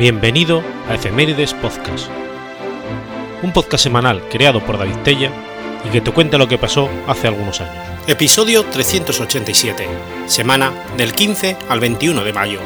Bienvenido a Efemérides Podcast, un podcast semanal creado por David Tella y que te cuenta lo que pasó hace algunos años. Episodio 387, semana del 15 al 21 de mayo.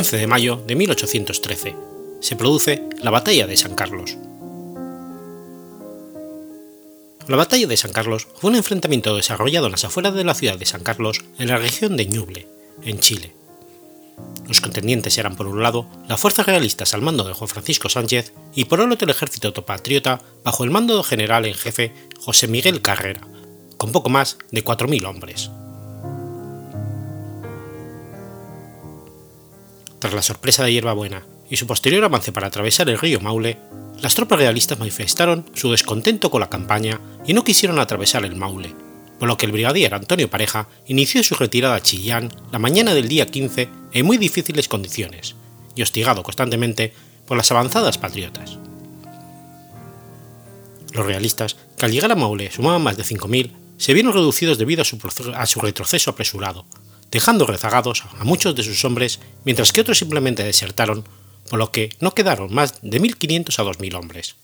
15 de mayo de 1813. Se produce la Batalla de San Carlos. La Batalla de San Carlos fue un enfrentamiento desarrollado en las afueras de la ciudad de San Carlos, en la región de Ñuble, en Chile. Los contendientes eran por un lado las fuerzas realistas al mando de Juan Francisco Sánchez y por otro el ejército patriota bajo el mando del general en jefe José Miguel Carrera, con poco más de 4.000 hombres. Tras la sorpresa de Hierbabuena y su posterior avance para atravesar el río Maule, las tropas realistas manifestaron su descontento con la campaña y no quisieron atravesar el Maule, por lo que el brigadier Antonio Pareja inició su retirada a Chillán la mañana del día 15 en muy difíciles condiciones y hostigado constantemente por las avanzadas patriotas. Los realistas, que al llegar a Maule sumaban más de 5.000, se vieron reducidos debido a su, a su retroceso apresurado, dejando rezagados a muchos de sus hombres, mientras que otros simplemente desertaron, por lo que no quedaron más de 1.500 a 2.000 hombres.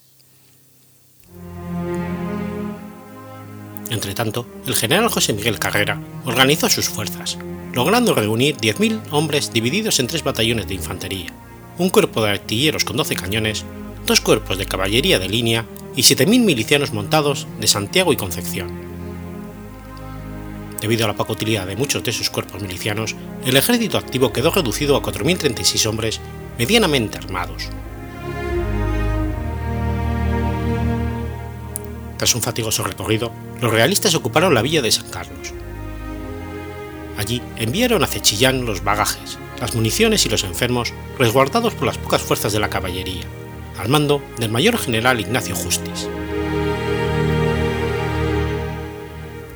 Entretanto, el general José Miguel Carrera organizó sus fuerzas, logrando reunir 10.000 hombres divididos en tres batallones de infantería, un cuerpo de artilleros con 12 cañones, dos cuerpos de caballería de línea y 7.000 milicianos montados de Santiago y Concepción. Debido a la poca utilidad de muchos de sus cuerpos milicianos, el ejército activo quedó reducido a 4.036 hombres medianamente armados. Tras un fatigoso recorrido, los realistas ocuparon la villa de San Carlos. Allí enviaron a Chillán los bagajes, las municiones y los enfermos resguardados por las pocas fuerzas de la caballería, al mando del mayor general Ignacio Justis.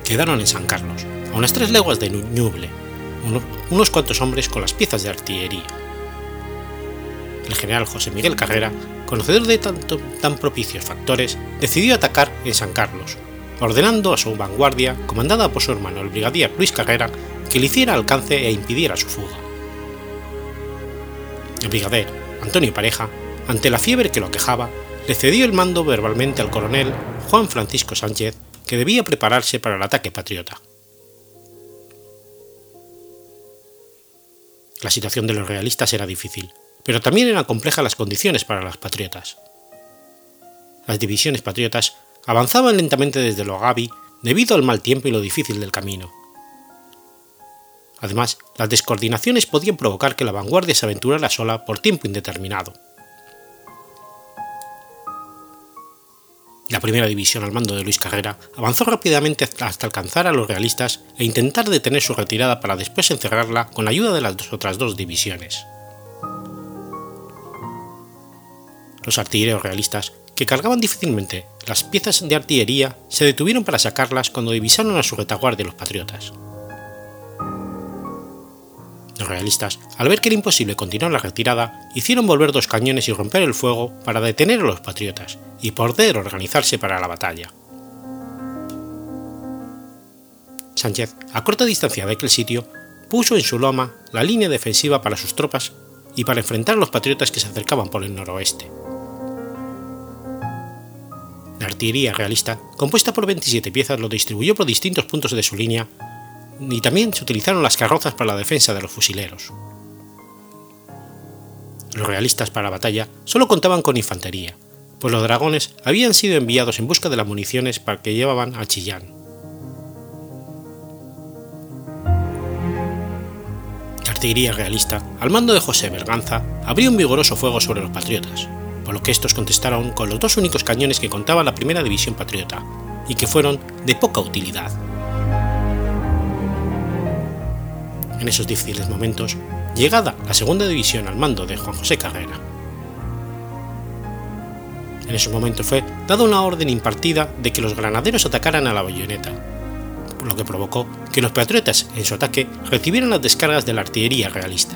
Quedaron en San Carlos, a unas tres leguas de Ñuble, unos cuantos hombres con las piezas de artillería. El general José Miguel Carrera, conocedor de tanto, tan propicios factores, decidió atacar en San Carlos, ordenando a su vanguardia, comandada por su hermano el brigadier Luis Carrera, que le hiciera alcance e impidiera su fuga. El brigadier Antonio Pareja, ante la fiebre que lo aquejaba, le cedió el mando verbalmente al coronel Juan Francisco Sánchez, que debía prepararse para el ataque patriota. La situación de los realistas era difícil, pero también eran complejas las condiciones para las patriotas. Las divisiones patriotas avanzaban lentamente desde Logavi debido al mal tiempo y lo difícil del camino. Además, las descoordinaciones podían provocar que la vanguardia se aventurara sola por tiempo indeterminado. La primera división al mando de Luis Carrera avanzó rápidamente hasta alcanzar a los realistas e intentar detener su retirada para después encerrarla con la ayuda de las otras dos divisiones. Los artilleros realistas, que cargaban difícilmente las piezas de artillería, se detuvieron para sacarlas cuando divisaron a su retaguardia los patriotas. Realistas, al ver que era imposible continuar la retirada, hicieron volver dos cañones y romper el fuego para detener a los patriotas y poder organizarse para la batalla. Sánchez, a corta distancia de aquel sitio, puso en su loma la línea defensiva para sus tropas y para enfrentar a los patriotas que se acercaban por el noroeste. La artillería realista, compuesta por 27 piezas, lo distribuyó por distintos puntos de su línea y también se utilizaron las carrozas para la defensa de los fusileros. Los realistas para la batalla solo contaban con infantería, pues los dragones habían sido enviados en busca de las municiones para que llevaban a Chillán. La artillería realista, al mando de José Berganza, abrió un vigoroso fuego sobre los patriotas, por lo que estos contestaron con los dos únicos cañones que contaba la primera división patriota, y que fueron de poca utilidad. En esos difíciles momentos, llegada la segunda división al mando de Juan José Carrera. En esos momentos fue dada una orden impartida de que los granaderos atacaran a la bayoneta, lo que provocó que los patriotas en su ataque recibieran las descargas de la artillería realista.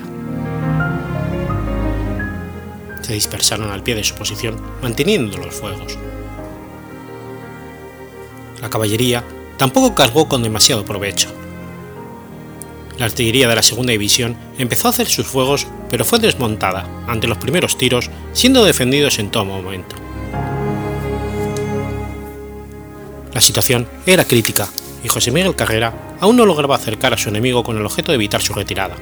Se dispersaron al pie de su posición manteniendo los fuegos. La caballería tampoco cargó con demasiado provecho. La artillería de la segunda división empezó a hacer sus fuegos, pero fue desmontada ante los primeros tiros, siendo defendidos en todo momento. La situación era crítica y José Miguel Carrera aún no lograba acercar a su enemigo con el objeto de evitar su retirada.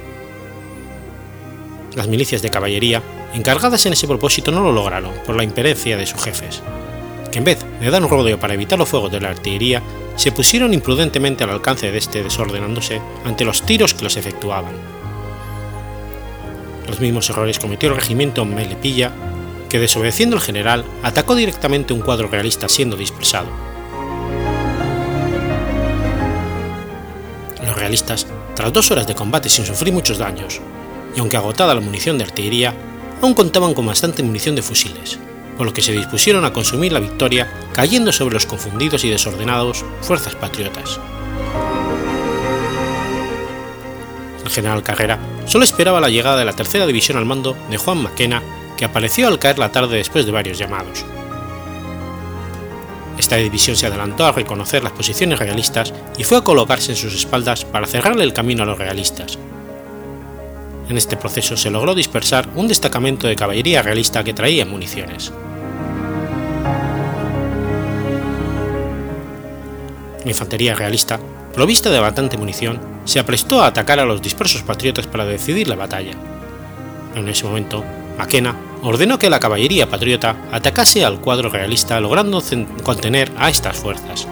Las milicias de caballería, encargadas en ese propósito, no lo lograron por la imperencia de sus jefes, que en vez de dar un rodeo para evitar los fuegos de la artillería, se pusieron imprudentemente al alcance de este desordenándose ante los tiros que los efectuaban. Los mismos errores cometió el regimiento Melepilla, que desobedeciendo al general atacó directamente un cuadro realista siendo dispersado realistas, tras dos horas de combate sin sufrir muchos daños, y aunque agotada la munición de artillería, aún contaban con bastante munición de fusiles, por lo que se dispusieron a consumir la victoria cayendo sobre los confundidos y desordenados fuerzas patriotas. El general Carrera solo esperaba la llegada de la tercera división al mando de Juan Maquena, que apareció al caer la tarde después de varios llamados. Esta división se adelantó a reconocer las posiciones realistas y fue a colocarse en sus espaldas para cerrarle el camino a los realistas. En este proceso se logró dispersar un destacamento de caballería realista que traía municiones. La infantería realista, provista de bastante munición, se aprestó a atacar a los dispersos patriotas para decidir la batalla. En ese momento, Maquena ordenó que la caballería patriota atacase al cuadro realista logrando contener a estas fuerzas.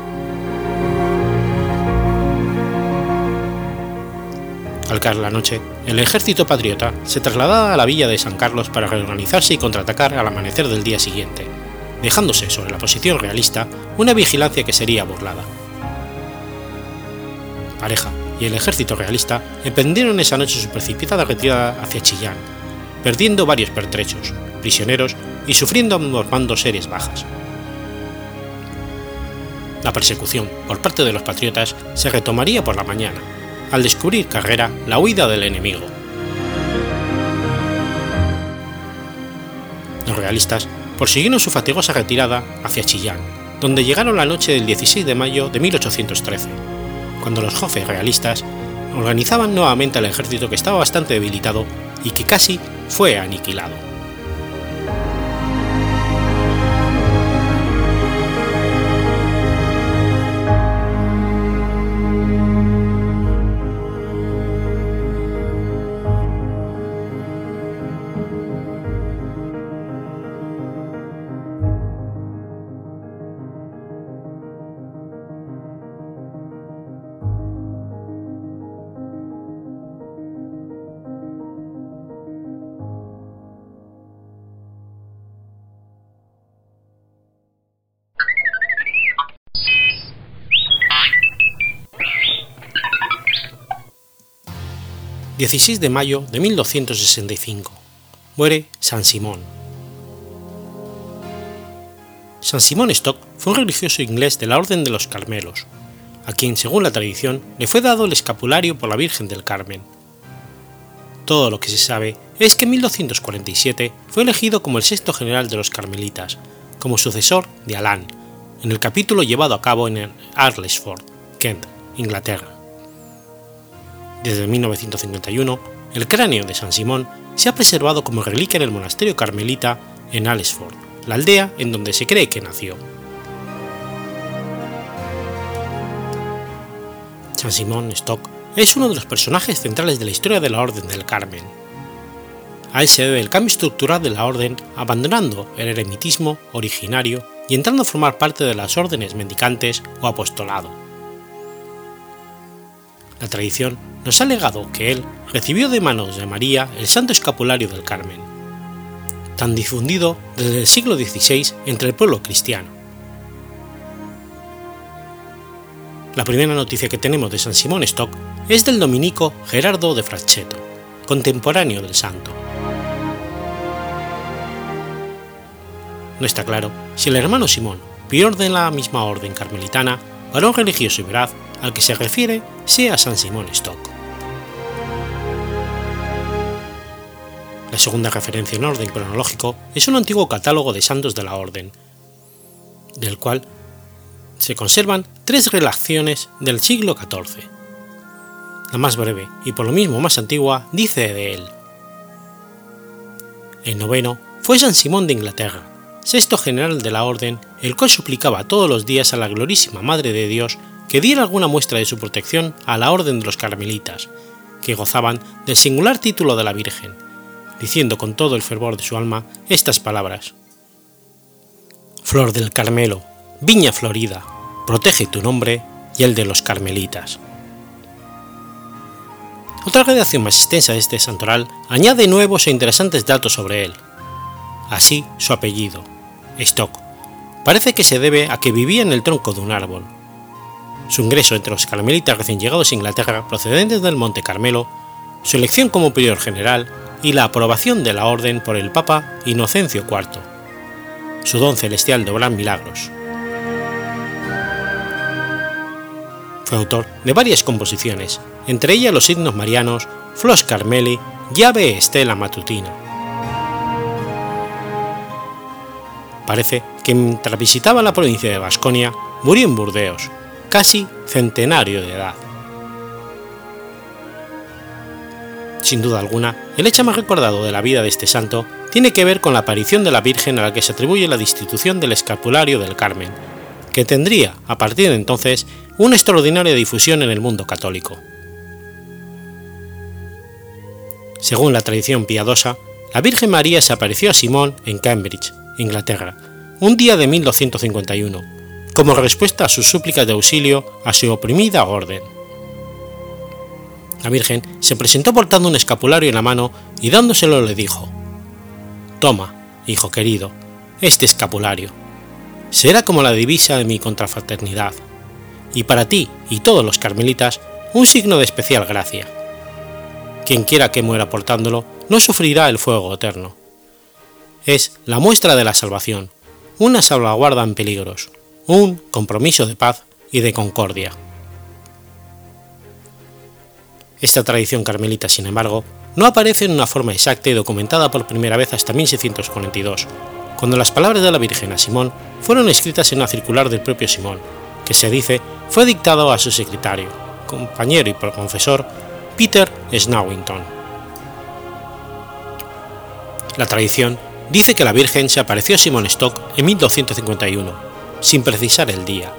Al caer la noche, el ejército patriota se trasladaba a la villa de San Carlos para reorganizarse y contraatacar al amanecer del día siguiente, dejándose sobre la posición realista una vigilancia que sería burlada. Pareja y el ejército realista emprendieron esa noche su precipitada retirada hacia Chillán, perdiendo varios pertrechos, prisioneros y sufriendo ambos bandos serias bajas. La persecución por parte de los patriotas se retomaría por la mañana, al descubrir Carrera la huida del enemigo. Los realistas prosiguieron su fatigosa retirada hacia Chillán, donde llegaron la noche del 16 de mayo de 1813, cuando los jefes realistas organizaban nuevamente al ejército que estaba bastante debilitado y que casi fue aniquilado. 16 de mayo de 1265. Muere San Simón. San Simón Stock fue un religioso inglés de la Orden de los Carmelos, a quien, según la tradición, le fue dado el escapulario por la Virgen del Carmen. Todo lo que se sabe es que en 1247 fue elegido como el sexto general de los Carmelitas, como sucesor de Alan, en el capítulo llevado a cabo en Arlesford, Kent, Inglaterra. Desde 1951, el cráneo de San Simón se ha preservado como reliquia en el monasterio carmelita en Alesford, la aldea en donde se cree que nació. San Simón Stock es uno de los personajes centrales de la historia de la Orden del Carmen. A él se debe el cambio estructural de la Orden, abandonando el eremitismo originario y entrando a formar parte de las órdenes mendicantes o apostolado. La tradición nos ha legado que él recibió de manos de María el Santo Escapulario del Carmen, tan difundido desde el siglo XVI entre el pueblo cristiano. La primera noticia que tenemos de San Simón Stock es del dominico Gerardo de Fracchetto, contemporáneo del santo. No está claro si el hermano Simón, prior de la misma orden carmelitana, varón religioso y veraz, al que se refiere sea San Simón Stock. La segunda referencia en orden cronológico es un antiguo catálogo de santos de la orden, del cual se conservan tres relaciones del siglo XIV. La más breve y por lo mismo más antigua dice de él. El noveno fue San Simón de Inglaterra, sexto general de la orden, el cual suplicaba todos los días a la glorísima Madre de Dios que diera alguna muestra de su protección a la orden de los carmelitas, que gozaban del singular título de la Virgen, diciendo con todo el fervor de su alma estas palabras. Flor del Carmelo, viña florida, protege tu nombre y el de los carmelitas. Otra redacción más extensa de este santoral añade nuevos e interesantes datos sobre él. Así, su apellido, Stock, parece que se debe a que vivía en el tronco de un árbol. Su ingreso entre los carmelitas recién llegados a Inglaterra procedentes del Monte Carmelo, su elección como prior general y la aprobación de la orden por el Papa Inocencio IV, su don celestial de milagros. Fue autor de varias composiciones, entre ellas los himnos marianos, Flos Carmeli y Ave Estela Matutina. Parece que mientras visitaba la provincia de Vasconia, murió en Burdeos, casi centenario de edad. Sin duda alguna, el hecho más recordado de la vida de este santo tiene que ver con la aparición de la Virgen a la que se atribuye la destitución del escapulario del Carmen, que tendría, a partir de entonces, una extraordinaria difusión en el mundo católico. Según la tradición piadosa, la Virgen María se apareció a Simón en Cambridge, Inglaterra, un día de 1251, como respuesta a sus súplicas de auxilio a su oprimida orden. La Virgen se presentó portando un escapulario en la mano y dándoselo le dijo, Toma, hijo querido, este escapulario. Será como la divisa de mi contrafraternidad, y para ti y todos los carmelitas un signo de especial gracia. Quien quiera que muera portándolo no sufrirá el fuego eterno. Es la muestra de la salvación, una salvaguarda en peligros, un compromiso de paz y de concordia. Esta tradición carmelita, sin embargo, no aparece en una forma exacta y documentada por primera vez hasta 1642, cuando las palabras de la Virgen a Simón fueron escritas en una circular del propio Simón, que se dice fue dictado a su secretario, compañero y confesor Peter Snowington. La tradición dice que la Virgen se apareció a Simón Stock en 1251, sin precisar el día,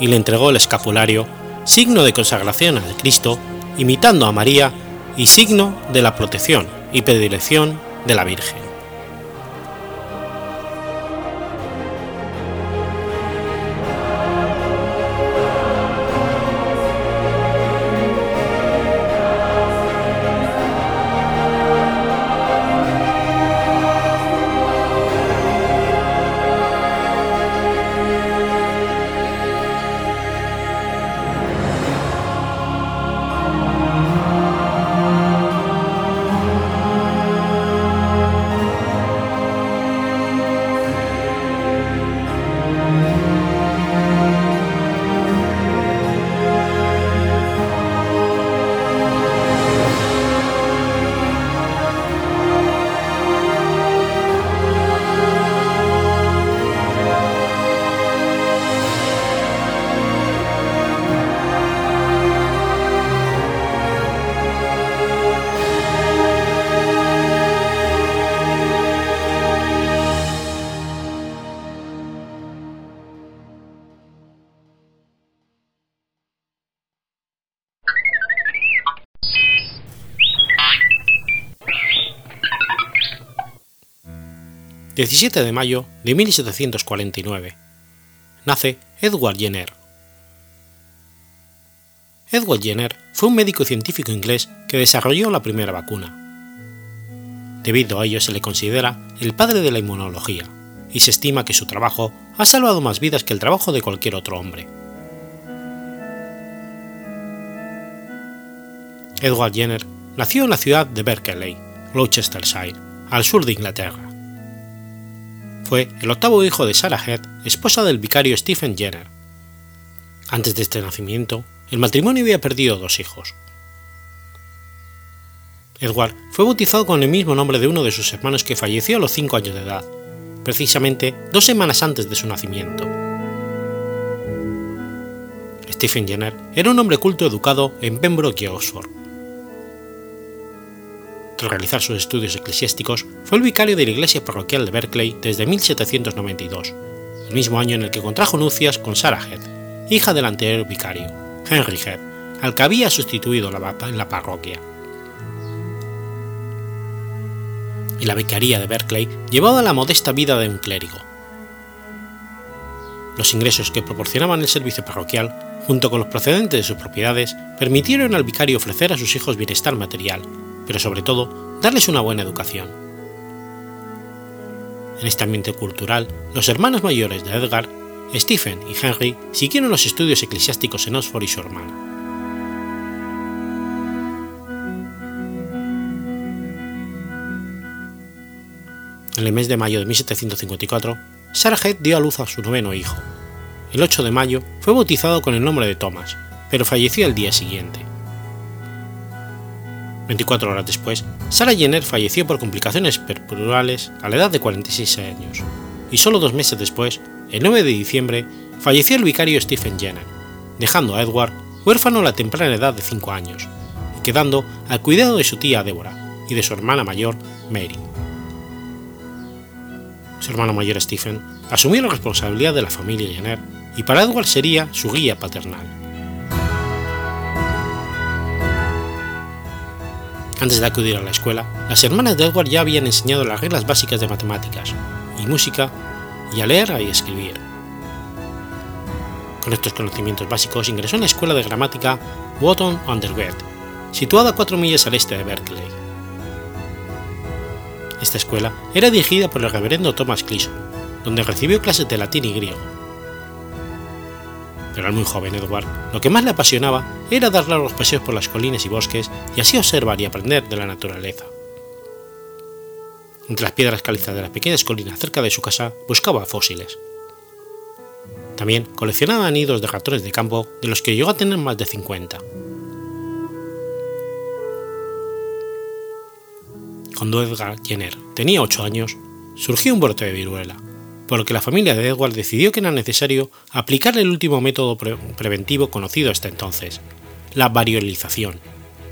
y le entregó el escapulario, signo de consagración al Cristo imitando a María y signo de la protección y predilección de la Virgen. 17 de mayo de 1749. Nace Edward Jenner. Edward Jenner fue un médico científico inglés que desarrolló la primera vacuna. Debido a ello se le considera el padre de la inmunología, y se estima que su trabajo ha salvado más vidas que el trabajo de cualquier otro hombre. Edward Jenner nació en la ciudad de Berkeley, Gloucestershire, al sur de Inglaterra fue el octavo hijo de Sarah Head, esposa del vicario Stephen Jenner. Antes de este nacimiento, el matrimonio había perdido dos hijos. Edward fue bautizado con el mismo nombre de uno de sus hermanos que falleció a los 5 años de edad, precisamente dos semanas antes de su nacimiento. Stephen Jenner era un hombre culto educado en Pembroke y Oxford. Tras realizar sus estudios eclesiásticos, fue el vicario de la iglesia parroquial de Berkeley desde 1792, el mismo año en el que contrajo nupcias con Sarah Head, hija del anterior vicario, Henry Head, al que había sustituido en la parroquia. y la vicaría de Berkeley llevaba la modesta vida de un clérigo. Los ingresos que proporcionaban el servicio parroquial, junto con los procedentes de sus propiedades, permitieron al vicario ofrecer a sus hijos bienestar material, pero sobre todo darles una buena educación. En este ambiente cultural, los hermanos mayores de Edgar, Stephen y Henry, siguieron los estudios eclesiásticos en Oxford y su hermana. En el mes de mayo de 1754, Sarah Head dio a luz a su noveno hijo. El 8 de mayo fue bautizado con el nombre de Thomas, pero falleció el día siguiente. 24 horas después, Sarah Jenner falleció por complicaciones perpurales a la edad de 46 años, y solo dos meses después, el 9 de diciembre, falleció el vicario Stephen Jenner, dejando a Edward huérfano a la temprana edad de 5 años, y quedando al cuidado de su tía Deborah y de su hermana mayor, Mary su hermano mayor Stephen, asumió la responsabilidad de la familia Jenner y para Edward sería su guía paternal. Antes de acudir a la escuela, las hermanas de Edward ya habían enseñado las reglas básicas de matemáticas y música y a leer y escribir. Con estos conocimientos básicos ingresó en la escuela de gramática Wotton Undergrad, situada a cuatro millas al este de Berkeley. Esta escuela era dirigida por el reverendo Thomas Cleason, donde recibió clases de latín y griego. Pero al muy joven Edward, lo que más le apasionaba era dar largos paseos por las colinas y bosques y así observar y aprender de la naturaleza. Entre las piedras calizas de las pequeñas colinas cerca de su casa buscaba fósiles. También coleccionaba nidos de ratones de campo de los que llegó a tener más de 50. cuando Edgar Jenner tenía 8 años, surgió un brote de viruela, por la familia de Edward decidió que era necesario aplicarle el último método preventivo conocido hasta entonces, la variolización,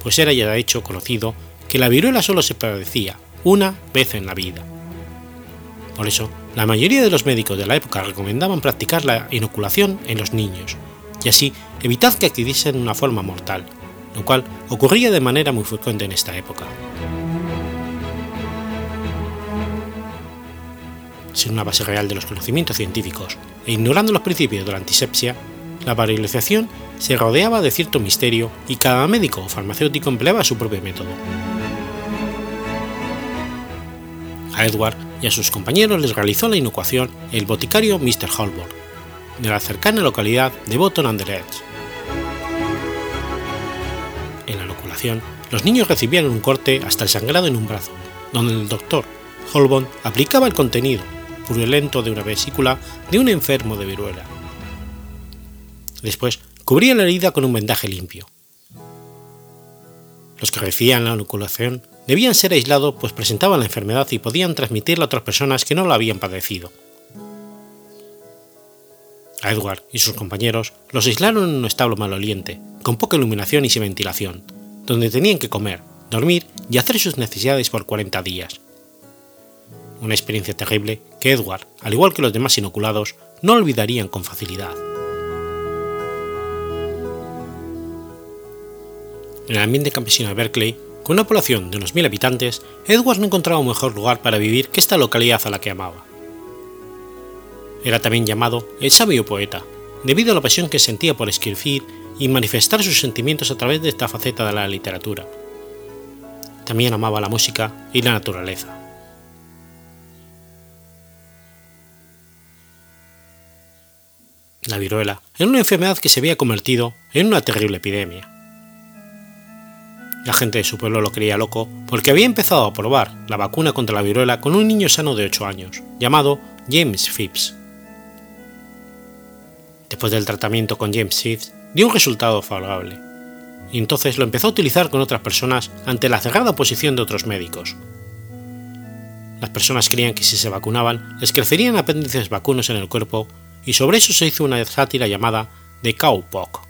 pues era ya de hecho conocido que la viruela solo se padecía una vez en la vida. Por eso, la mayoría de los médicos de la época recomendaban practicar la inoculación en los niños, y así evitar que adquiriesen una forma mortal, lo cual ocurría de manera muy frecuente en esta época. Sin una base real de los conocimientos científicos e ignorando los principios de la antisepsia, la variolización se rodeaba de cierto misterio y cada médico o farmacéutico empleaba su propio método. A Edward y a sus compañeros les realizó la inocuación el boticario Mr. Holborn, de la cercana localidad de Bottom under Edge. En la inoculación, los niños recibían un corte hasta el sangrado en un brazo, donde el doctor Holborn aplicaba el contenido purulento de una vesícula de un enfermo de viruela. Después, cubría la herida con un vendaje limpio. Los que recibían la inoculación debían ser aislados pues presentaban la enfermedad y podían transmitirla a otras personas que no la habían padecido. A Edward y sus compañeros los aislaron en un establo maloliente, con poca iluminación y sin ventilación, donde tenían que comer, dormir y hacer sus necesidades por 40 días una experiencia terrible que Edward, al igual que los demás inoculados, no olvidarían con facilidad. En el ambiente campesino de Berkeley, con una población de unos mil habitantes, Edward no encontraba un mejor lugar para vivir que esta localidad a la que amaba. Era también llamado el sabio poeta, debido a la pasión que sentía por escribir y manifestar sus sentimientos a través de esta faceta de la literatura. También amaba la música y la naturaleza. La viruela, en una enfermedad que se había convertido en una terrible epidemia. La gente de su pueblo lo creía loco porque había empezado a probar la vacuna contra la viruela con un niño sano de 8 años, llamado James Phipps. Después del tratamiento con James Phipps, dio un resultado favorable, y entonces lo empezó a utilizar con otras personas ante la cerrada oposición de otros médicos. Las personas creían que si se vacunaban les crecerían apéndices vacunos en el cuerpo y sobre eso se hizo una sátira llamada The Cowpox.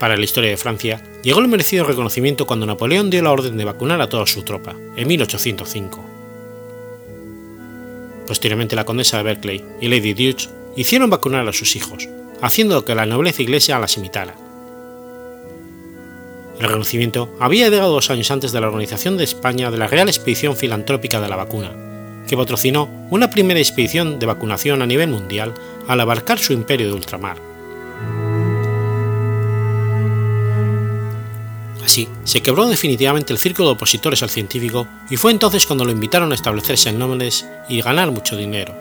Para la historia de Francia, llegó el merecido reconocimiento cuando Napoleón dio la orden de vacunar a toda su tropa, en 1805. Posteriormente la condesa de Berkeley y Lady Deutsch hicieron vacunar a sus hijos, haciendo que la nobleza inglesa las imitara. El reconocimiento había llegado dos años antes de la organización de España de la Real Expedición Filantrópica de la Vacuna, que patrocinó una primera expedición de vacunación a nivel mundial al abarcar su imperio de ultramar. Así, se quebró definitivamente el círculo de opositores al científico y fue entonces cuando lo invitaron a establecerse en Londres y ganar mucho dinero.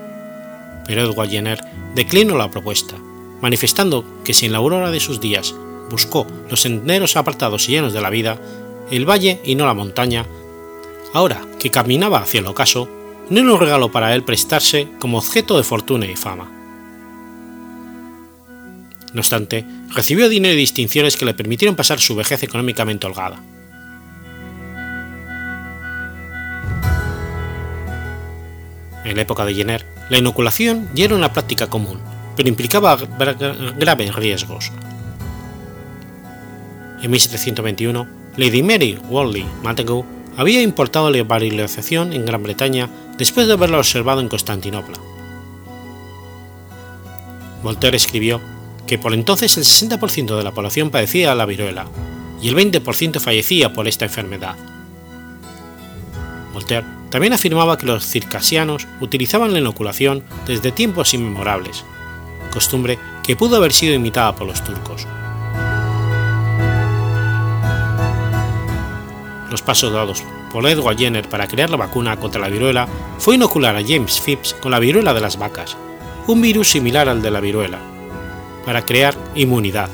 Pero Edward Jenner declinó la propuesta, manifestando que si en la aurora de sus días buscó los senderos apartados y llenos de la vida, el valle y no la montaña, ahora que caminaba hacia el ocaso, no era un regalo para él prestarse como objeto de fortuna y fama. No obstante, recibió dinero y distinciones que le permitieron pasar su vejez económicamente holgada. En la época de Jenner, la inoculación ya era una práctica común, pero implicaba graves riesgos. En 1721, Lady Mary Worley Montagu había importado la varicelización en Gran Bretaña después de haberla observado en Constantinopla. Voltaire escribió que por entonces el 60% de la población padecía la viruela y el 20% fallecía por esta enfermedad. Voltaire también afirmaba que los circasianos utilizaban la inoculación desde tiempos inmemorables, costumbre que pudo haber sido imitada por los turcos. Pasos dados por Edward Jenner para crear la vacuna contra la viruela fue inocular a James Phipps con la viruela de las vacas, un virus similar al de la viruela, para crear inmunidad,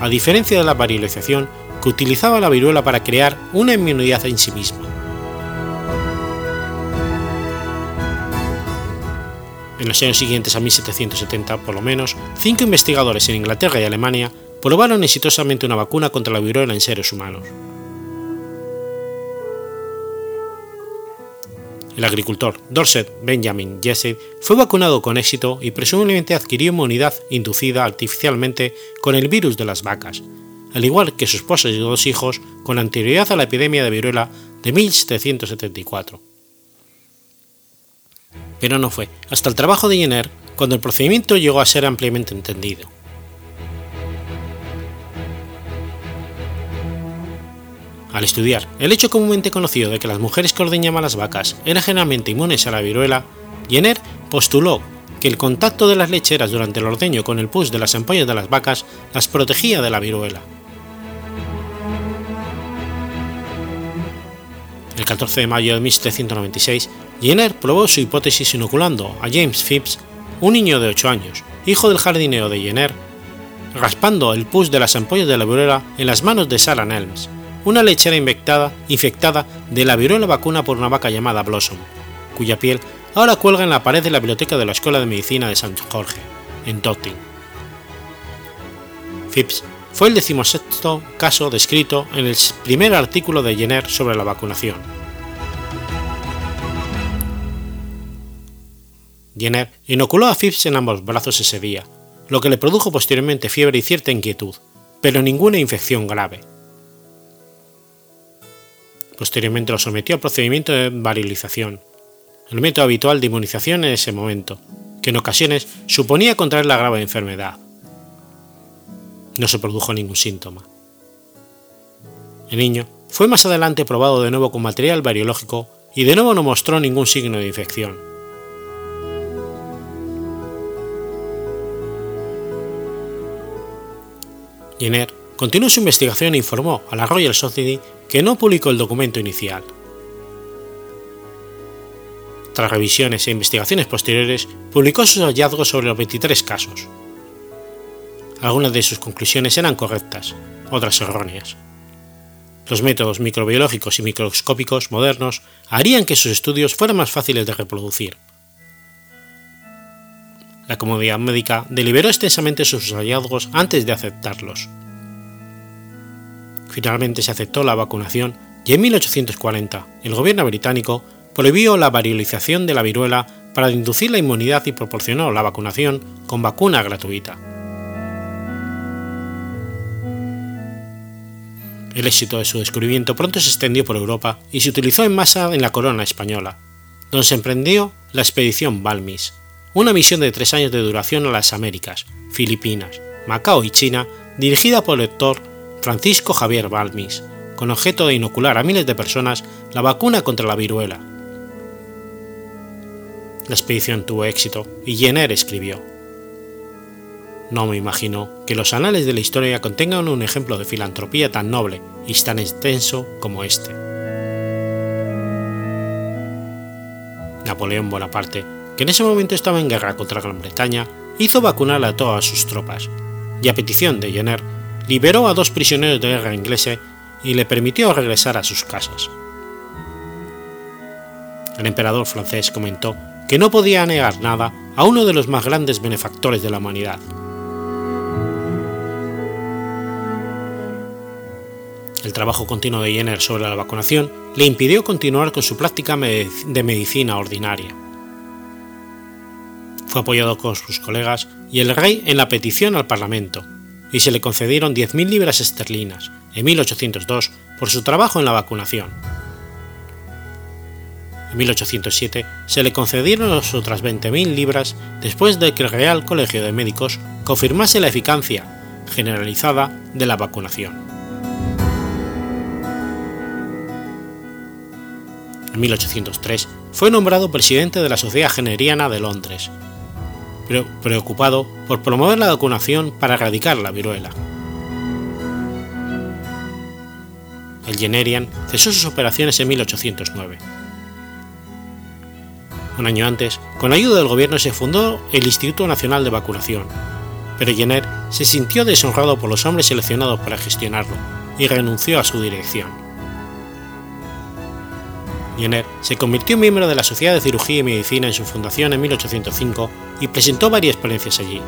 a diferencia de la varilización que utilizaba la viruela para crear una inmunidad en sí misma. En los años siguientes a 1770, por lo menos, cinco investigadores en Inglaterra y Alemania probaron exitosamente una vacuna contra la viruela en seres humanos. El agricultor Dorset Benjamin Jesse fue vacunado con éxito y presumiblemente adquirió inmunidad inducida artificialmente con el virus de las vacas, al igual que su esposa y dos hijos con anterioridad a la epidemia de viruela de 1774. Pero no fue hasta el trabajo de Jenner cuando el procedimiento llegó a ser ampliamente entendido. Al estudiar el hecho comúnmente conocido de que las mujeres que ordeñaban las vacas eran generalmente inmunes a la viruela, Jenner postuló que el contacto de las lecheras durante el ordeño con el pus de las ampollas de las vacas las protegía de la viruela. El 14 de mayo de 1796, Jenner probó su hipótesis inoculando a James Phipps, un niño de 8 años, hijo del jardinero de Jenner, raspando el pus de las ampollas de la viruela en las manos de Sarah Nelms, una lechera infectada, infectada de la viruela vacuna por una vaca llamada Blossom, cuya piel ahora cuelga en la pared de la biblioteca de la Escuela de Medicina de San Jorge, en Totting. Phipps fue el decimosexto caso descrito en el primer artículo de Jenner sobre la vacunación. Jenner inoculó a Phipps en ambos brazos ese día, lo que le produjo posteriormente fiebre y cierta inquietud, pero ninguna infección grave. Posteriormente lo sometió al procedimiento de varilización, el método habitual de inmunización en ese momento, que en ocasiones suponía contraer la grave enfermedad. No se produjo ningún síntoma. El niño fue más adelante probado de nuevo con material bariológico y de nuevo no mostró ningún signo de infección. Jenner continuó su investigación e informó a la Royal Society que no publicó el documento inicial. Tras revisiones e investigaciones posteriores, publicó sus hallazgos sobre los 23 casos. Algunas de sus conclusiones eran correctas, otras erróneas. Los métodos microbiológicos y microscópicos modernos harían que sus estudios fueran más fáciles de reproducir. La comunidad médica deliberó extensamente sus hallazgos antes de aceptarlos. Finalmente se aceptó la vacunación y en 1840 el gobierno británico prohibió la variolización de la viruela para inducir la inmunidad y proporcionó la vacunación con vacuna gratuita. El éxito de su descubrimiento pronto se extendió por Europa y se utilizó en masa en la corona española, donde se emprendió la expedición Balmis, una misión de tres años de duración a las Américas, Filipinas, Macao y China, dirigida por el doctor Francisco Javier Balmis, con objeto de inocular a miles de personas la vacuna contra la viruela. La expedición tuvo éxito y Jenner escribió: No me imagino que los anales de la historia contengan un ejemplo de filantropía tan noble y tan extenso como este. Napoleón Bonaparte, que en ese momento estaba en guerra contra Gran Bretaña, hizo vacunar a todas sus tropas, y a petición de Jenner, liberó a dos prisioneros de guerra ingleses y le permitió regresar a sus casas. El emperador francés comentó que no podía negar nada a uno de los más grandes benefactores de la humanidad. El trabajo continuo de Jenner sobre la vacunación le impidió continuar con su práctica de medicina ordinaria. Fue apoyado con sus colegas y el rey en la petición al Parlamento, y se le concedieron 10.000 libras esterlinas en 1802 por su trabajo en la vacunación. En 1807 se le concedieron otras 20.000 libras después de que el Real Colegio de Médicos confirmase la eficacia generalizada de la vacunación. En 1803 fue nombrado presidente de la Sociedad Generiana de Londres, preocupado por promover la vacunación para erradicar la viruela. El Generian cesó sus operaciones en 1809. Un año antes, con ayuda del gobierno se fundó el Instituto Nacional de Vacunación, pero Jenner se sintió deshonrado por los hombres seleccionados para gestionarlo y renunció a su dirección. Jenner se convirtió en miembro de la Sociedad de Cirugía y Medicina en su fundación en 1805 y presentó varias ponencias allí.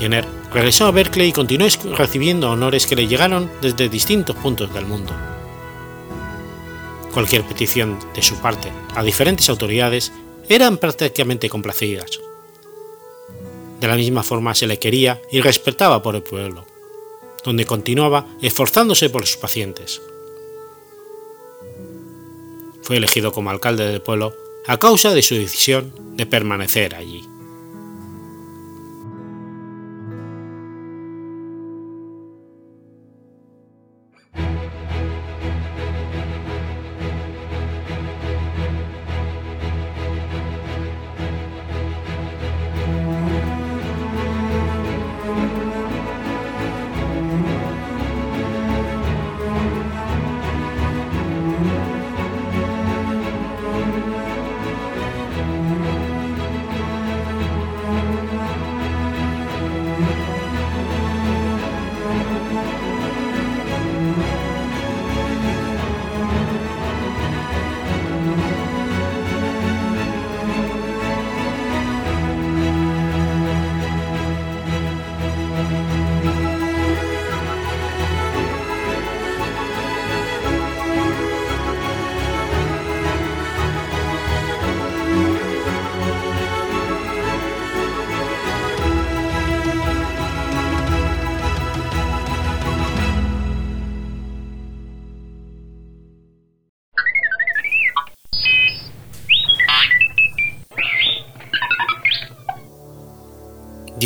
Jenner regresó a Berkeley y continuó recibiendo honores que le llegaron desde distintos puntos del mundo. Cualquier petición de su parte a diferentes autoridades eran prácticamente complacidas. De la misma forma se le quería y respetaba por el pueblo donde continuaba esforzándose por sus pacientes. Fue elegido como alcalde del pueblo a causa de su decisión de permanecer allí.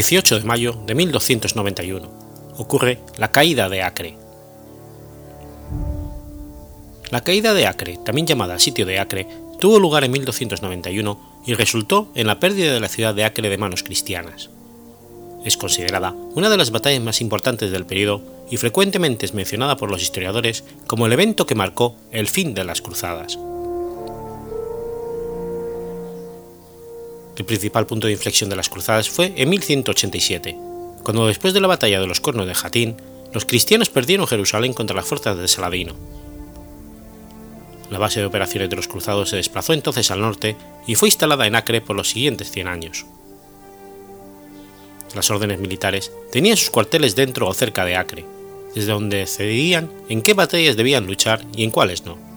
18 de mayo de 1291 ocurre la caída de Acre. La caída de Acre, también llamada sitio de Acre, tuvo lugar en 1291 y resultó en la pérdida de la ciudad de Acre de manos cristianas. Es considerada una de las batallas más importantes del periodo y frecuentemente es mencionada por los historiadores como el evento que marcó el fin de las cruzadas. El principal punto de inflexión de las cruzadas fue en 1187, cuando después de la batalla de los Cornos de Jatín, los cristianos perdieron Jerusalén contra las fuerzas de Saladino. La base de operaciones de los cruzados se desplazó entonces al norte y fue instalada en Acre por los siguientes 100 años. Las órdenes militares tenían sus cuarteles dentro o cerca de Acre, desde donde decidían en qué batallas debían luchar y en cuáles no.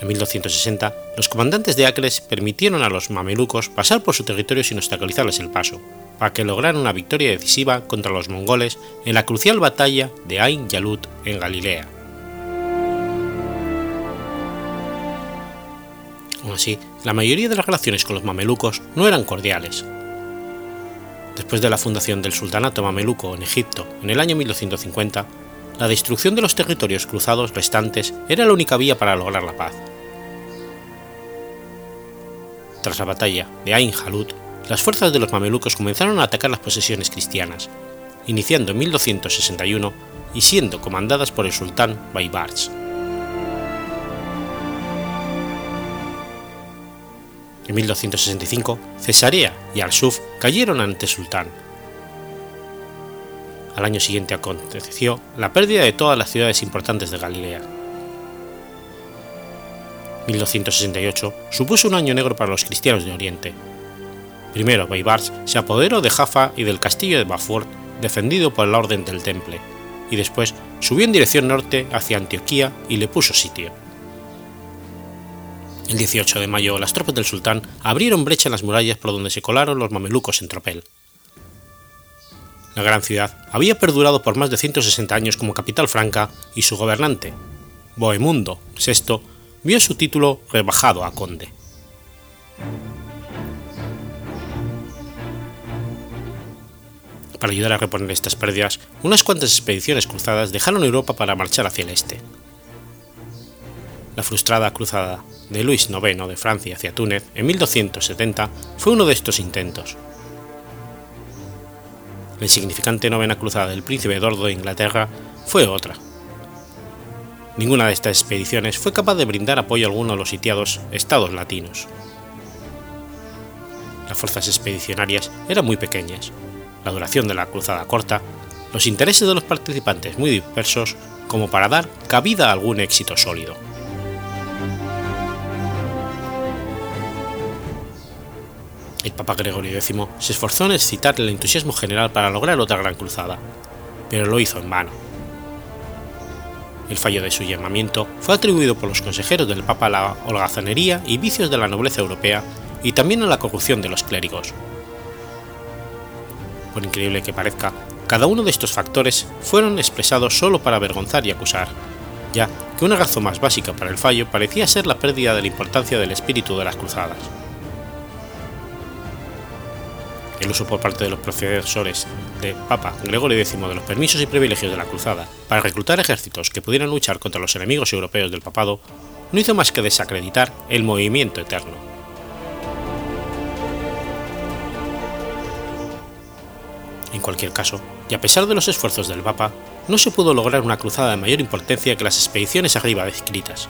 En 1260, los comandantes de Acre permitieron a los mamelucos pasar por su territorio sin obstaculizarles el paso, para que lograran una victoria decisiva contra los mongoles en la crucial batalla de Ain Yalut en Galilea. Aún así, la mayoría de las relaciones con los mamelucos no eran cordiales. Después de la fundación del sultanato mameluco en Egipto en el año 1250, la destrucción de los territorios cruzados restantes era la única vía para lograr la paz. Tras la batalla de Ain Jalut, las fuerzas de los mamelucos comenzaron a atacar las posesiones cristianas, iniciando en 1261 y siendo comandadas por el sultán Baybars. En 1265, Cesarea y Al-Suf cayeron ante el sultán. Al año siguiente aconteció la pérdida de todas las ciudades importantes de Galilea. 1268 supuso un año negro para los cristianos de Oriente. Primero Baybars se apoderó de Jaffa y del castillo de Bafort, defendido por la Orden del Temple, y después subió en dirección norte hacia Antioquía y le puso sitio. El 18 de mayo las tropas del sultán abrieron brecha en las murallas por donde se colaron los mamelucos en tropel. La gran ciudad había perdurado por más de 160 años como capital franca y su gobernante, Bohemundo VI, vio su título rebajado a conde. Para ayudar a reponer estas pérdidas, unas cuantas expediciones cruzadas dejaron Europa para marchar hacia el este. La frustrada cruzada de Luis IX de Francia hacia Túnez en 1270 fue uno de estos intentos. La insignificante novena cruzada del príncipe Eduardo de Inglaterra fue otra. Ninguna de estas expediciones fue capaz de brindar apoyo alguno a los sitiados estados latinos. Las fuerzas expedicionarias eran muy pequeñas, la duración de la cruzada corta, los intereses de los participantes muy dispersos como para dar cabida a algún éxito sólido. El Papa Gregorio X se esforzó en excitar el entusiasmo general para lograr otra gran cruzada, pero lo hizo en vano. El fallo de su llamamiento fue atribuido por los consejeros del Papa a la holgazanería y vicios de la nobleza europea y también a la corrupción de los clérigos. Por increíble que parezca, cada uno de estos factores fueron expresados solo para avergonzar y acusar, ya que una razón más básica para el fallo parecía ser la pérdida de la importancia del espíritu de las cruzadas. El uso por parte de los profesores de Papa Gregorio X de los permisos y privilegios de la Cruzada para reclutar ejércitos que pudieran luchar contra los enemigos europeos del papado no hizo más que desacreditar el movimiento eterno. En cualquier caso, y a pesar de los esfuerzos del Papa, no se pudo lograr una cruzada de mayor importancia que las expediciones arriba descritas.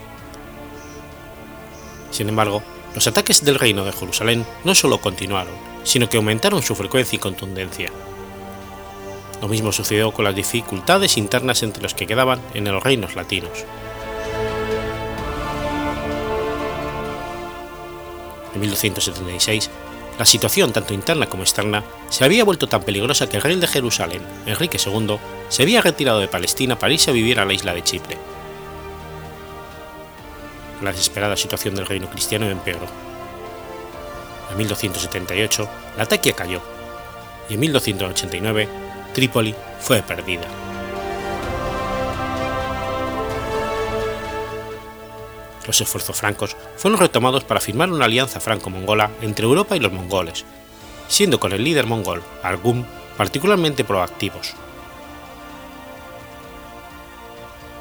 Sin embargo, los ataques del reino de Jerusalén no solo continuaron, sino que aumentaron su frecuencia y contundencia. Lo mismo sucedió con las dificultades internas entre los que quedaban en los reinos latinos. En 1276, la situación tanto interna como externa se había vuelto tan peligrosa que el rey de Jerusalén, Enrique II, se había retirado de Palestina para irse a vivir a la isla de Chipre. La desesperada situación del reino cristiano empeoró en 1278 la Taquia cayó y en 1289 Trípoli fue perdida. Los esfuerzos francos fueron retomados para firmar una alianza franco-mongola entre Europa y los mongoles, siendo con el líder mongol, Argum, particularmente proactivos.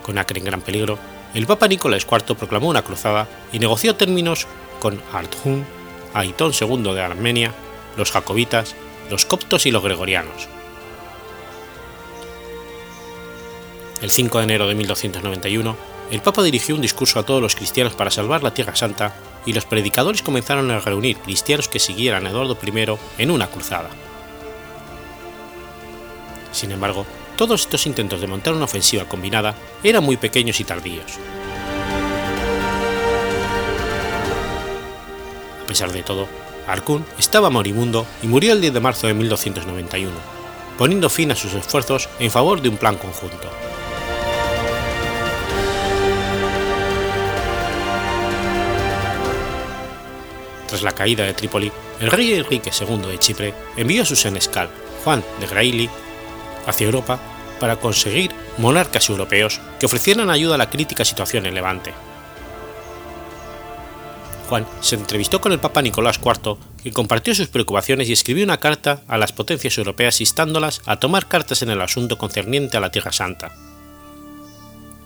Con Acre en gran peligro, el Papa Nicolás IV proclamó una cruzada y negoció términos con Arthun Aitón II de Armenia, los jacobitas, los coptos y los gregorianos. El 5 de enero de 1291, el Papa dirigió un discurso a todos los cristianos para salvar la Tierra Santa y los predicadores comenzaron a reunir cristianos que siguieran a Eduardo I en una cruzada. Sin embargo, todos estos intentos de montar una ofensiva combinada eran muy pequeños y tardíos. Pesar de todo, Arkun estaba moribundo y murió el 10 de marzo de 1291, poniendo fin a sus esfuerzos en favor de un plan conjunto. Tras la caída de Trípoli, el rey Enrique II de Chipre envió a su senescal, Juan de Grailly, hacia Europa para conseguir monarcas europeos que ofrecieran ayuda a la crítica situación en Levante. Juan se entrevistó con el Papa Nicolás IV, que compartió sus preocupaciones y escribió una carta a las potencias europeas instándolas a tomar cartas en el asunto concerniente a la Tierra Santa.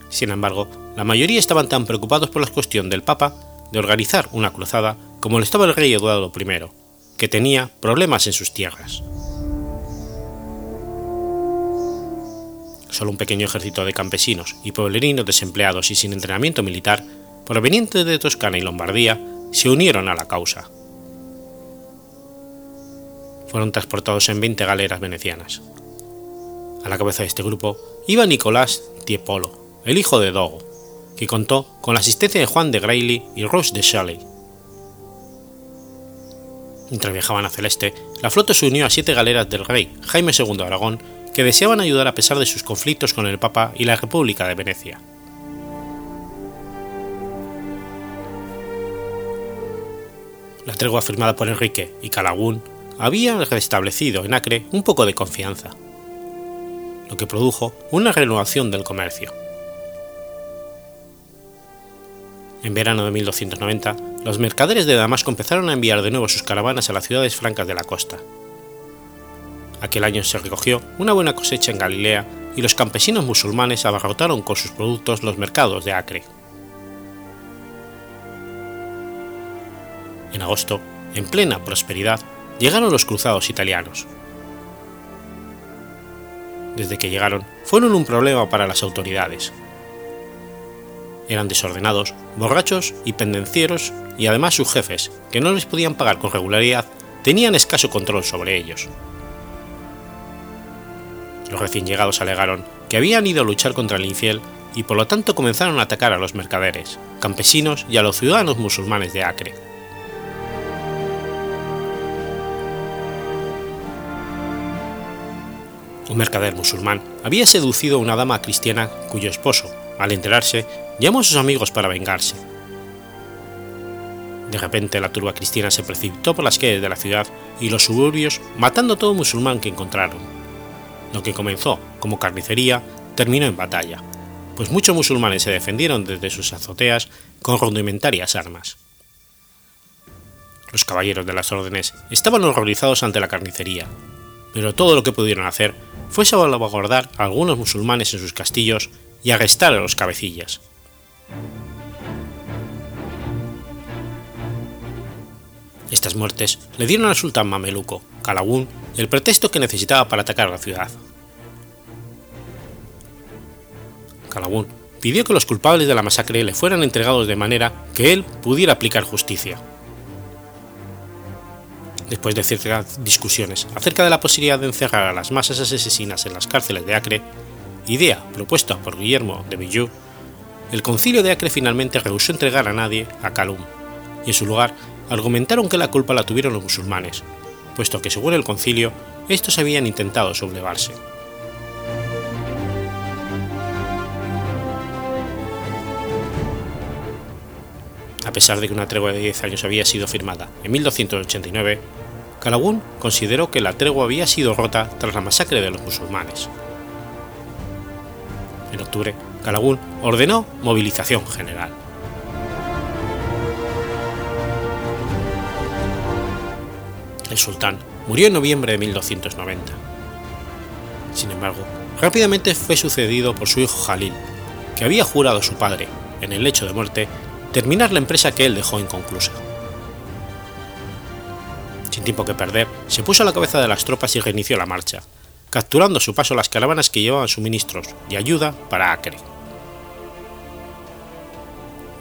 Sin embargo, la mayoría estaban tan preocupados por la cuestión del Papa de organizar una cruzada como lo estaba el rey Eduardo I, que tenía problemas en sus tierras. Solo un pequeño ejército de campesinos y pueblerinos desempleados y sin entrenamiento militar, provenientes de Toscana y Lombardía, se unieron a la causa. Fueron transportados en 20 galeras venecianas. A la cabeza de este grupo iba Nicolás Tiepolo, el hijo de Dogo, que contó con la asistencia de Juan de Grailly y Roche de Shelley. Mientras viajaban a Celeste, la flota se unió a siete galeras del rey Jaime II de Aragón que deseaban ayudar a pesar de sus conflictos con el Papa y la República de Venecia. La tregua firmada por Enrique y Calagún había restablecido en Acre un poco de confianza, lo que produjo una renovación del comercio. En verano de 1290, los mercaderes de Damasco empezaron a enviar de nuevo sus caravanas a las ciudades francas de la costa. Aquel año se recogió una buena cosecha en Galilea y los campesinos musulmanes abarrotaron con sus productos los mercados de Acre. En agosto, en plena prosperidad, llegaron los cruzados italianos. Desde que llegaron, fueron un problema para las autoridades. Eran desordenados, borrachos y pendencieros, y además sus jefes, que no les podían pagar con regularidad, tenían escaso control sobre ellos. Los recién llegados alegaron que habían ido a luchar contra el infiel y por lo tanto comenzaron a atacar a los mercaderes, campesinos y a los ciudadanos musulmanes de Acre. Un mercader musulmán había seducido a una dama cristiana cuyo esposo, al enterarse, llamó a sus amigos para vengarse. De repente la turba cristiana se precipitó por las calles de la ciudad y los suburbios matando a todo musulmán que encontraron. Lo que comenzó como carnicería terminó en batalla, pues muchos musulmanes se defendieron desde sus azoteas con rudimentarias armas. Los caballeros de las órdenes estaban horrorizados ante la carnicería, pero todo lo que pudieron hacer fue salvaguardar a algunos musulmanes en sus castillos y arrestar a los cabecillas. Estas muertes le dieron al sultán mameluco, Calagún, el pretexto que necesitaba para atacar la ciudad. Calagún pidió que los culpables de la masacre le fueran entregados de manera que él pudiera aplicar justicia. Después de ciertas discusiones acerca de la posibilidad de encerrar a las masas asesinas en las cárceles de Acre, idea propuesta por Guillermo de Villou, el concilio de Acre finalmente rehusó entregar a nadie a Calum, y en su lugar argumentaron que la culpa la tuvieron los musulmanes, puesto que según el concilio, estos habían intentado sublevarse. A pesar de que una tregua de 10 años había sido firmada en 1289, Calagún consideró que la tregua había sido rota tras la masacre de los musulmanes. En octubre, Calagún ordenó movilización general. El sultán murió en noviembre de 1290. Sin embargo, rápidamente fue sucedido por su hijo Jalil, que había jurado a su padre, en el lecho de muerte, terminar la empresa que él dejó inconclusa. Sin tiempo que perder, se puso a la cabeza de las tropas y reinició la marcha, capturando a su paso las caravanas que llevaban suministros y ayuda para Acre.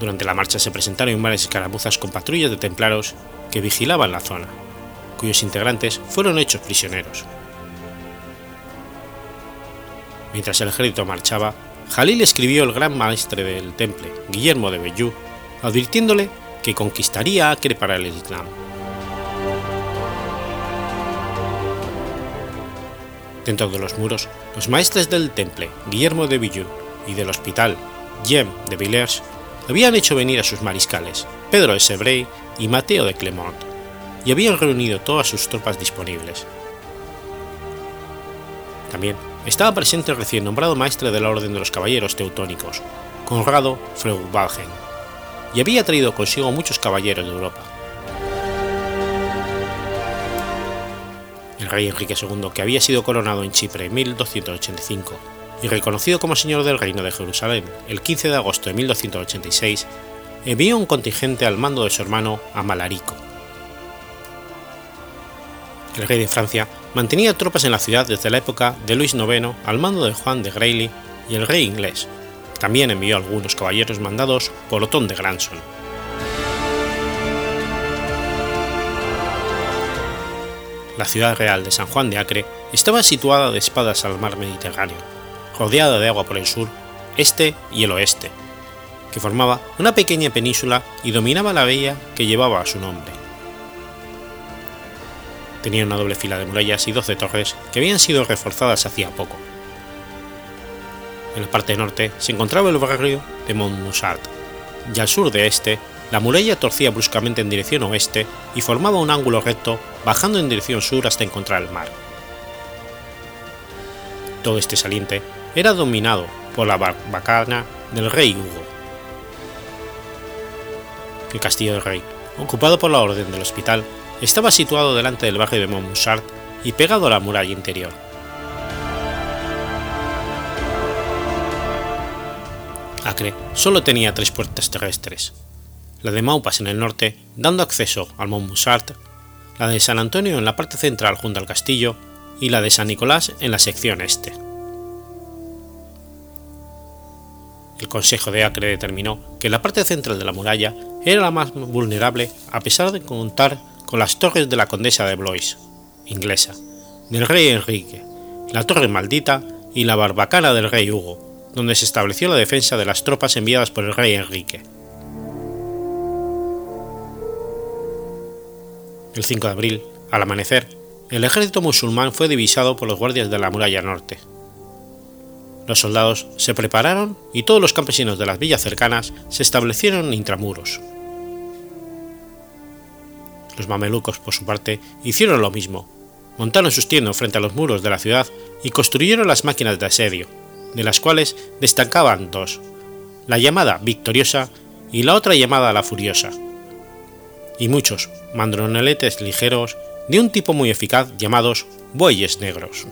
Durante la marcha se presentaron varias escaramuzas con patrullas de templarios que vigilaban la zona, cuyos integrantes fueron hechos prisioneros. Mientras el ejército marchaba, Jalil escribió el gran maestre del temple, Guillermo de Bellú, advirtiéndole que conquistaría Acre para el Islam. Dentro de los muros, los maestres del temple, Guillermo de Bellú, y del hospital, Guillem de Villers, habían hecho venir a sus mariscales, Pedro de Sebrey y Mateo de Clermont, y habían reunido todas sus tropas disponibles. También estaba presente el recién nombrado maestre de la Orden de los Caballeros Teutónicos, Conrado Freudwagen, y había traído consigo muchos caballeros de Europa. El rey Enrique II, que había sido coronado en Chipre en 1285 y reconocido como señor del reino de Jerusalén el 15 de agosto de 1286, envió un contingente al mando de su hermano Amalarico. El rey de Francia mantenía tropas en la ciudad desde la época de Luis IX al mando de Juan de Grailly y el rey inglés. También envió algunos caballeros mandados por Otón de Granson. La ciudad real de San Juan de Acre estaba situada de espadas al mar Mediterráneo, rodeada de agua por el sur, este y el oeste, que formaba una pequeña península y dominaba la bahía que llevaba su nombre. Tenía una doble fila de murallas y doce torres que habían sido reforzadas hacía poco. En la parte norte se encontraba el barrio de Montmoussard, y al sur de este, la muralla torcía bruscamente en dirección oeste y formaba un ángulo recto bajando en dirección sur hasta encontrar el mar. Todo este saliente era dominado por la barbacana del rey Hugo. El castillo del rey, ocupado por la orden del hospital, estaba situado delante del barrio de Montmoussard y pegado a la muralla interior. Acre solo tenía tres puertas terrestres, la de Maupas en el norte, dando acceso al Montmoussard, la de San Antonio en la parte central junto al castillo y la de San Nicolás en la sección este. El Consejo de Acre determinó que la parte central de la muralla era la más vulnerable a pesar de contar con las torres de la condesa de Blois, inglesa, del rey Enrique, la torre maldita y la barbacana del rey Hugo, donde se estableció la defensa de las tropas enviadas por el rey Enrique. El 5 de abril, al amanecer, el ejército musulmán fue divisado por los guardias de la muralla norte. Los soldados se prepararon y todos los campesinos de las villas cercanas se establecieron intramuros. Los mamelucos, por su parte, hicieron lo mismo, montaron sus tiendas frente a los muros de la ciudad y construyeron las máquinas de asedio, de las cuales destacaban dos, la llamada Victoriosa y la otra llamada La Furiosa, y muchos mandroneletes ligeros de un tipo muy eficaz llamados bueyes negros.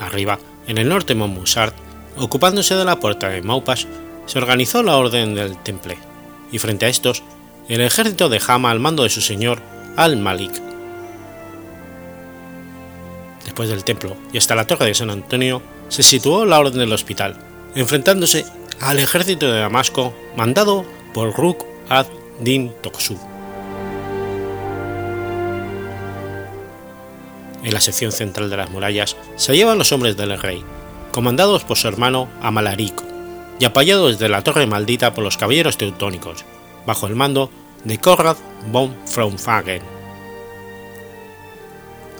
Arriba, en el norte de ocupándose de la puerta de Maupas, se organizó la Orden del Temple, y frente a estos, el ejército de Hama al mando de su señor Al-Malik. Después del templo y hasta la torre de San Antonio se situó la Orden del Hospital, enfrentándose al ejército de Damasco mandado por Ruk ad-Din Toksú. En la sección central de las murallas se hallaban los hombres del rey, comandados por su hermano Amalarico, y apoyados desde la torre maldita por los caballeros teutónicos, bajo el mando de Conrad von Fraunfagen.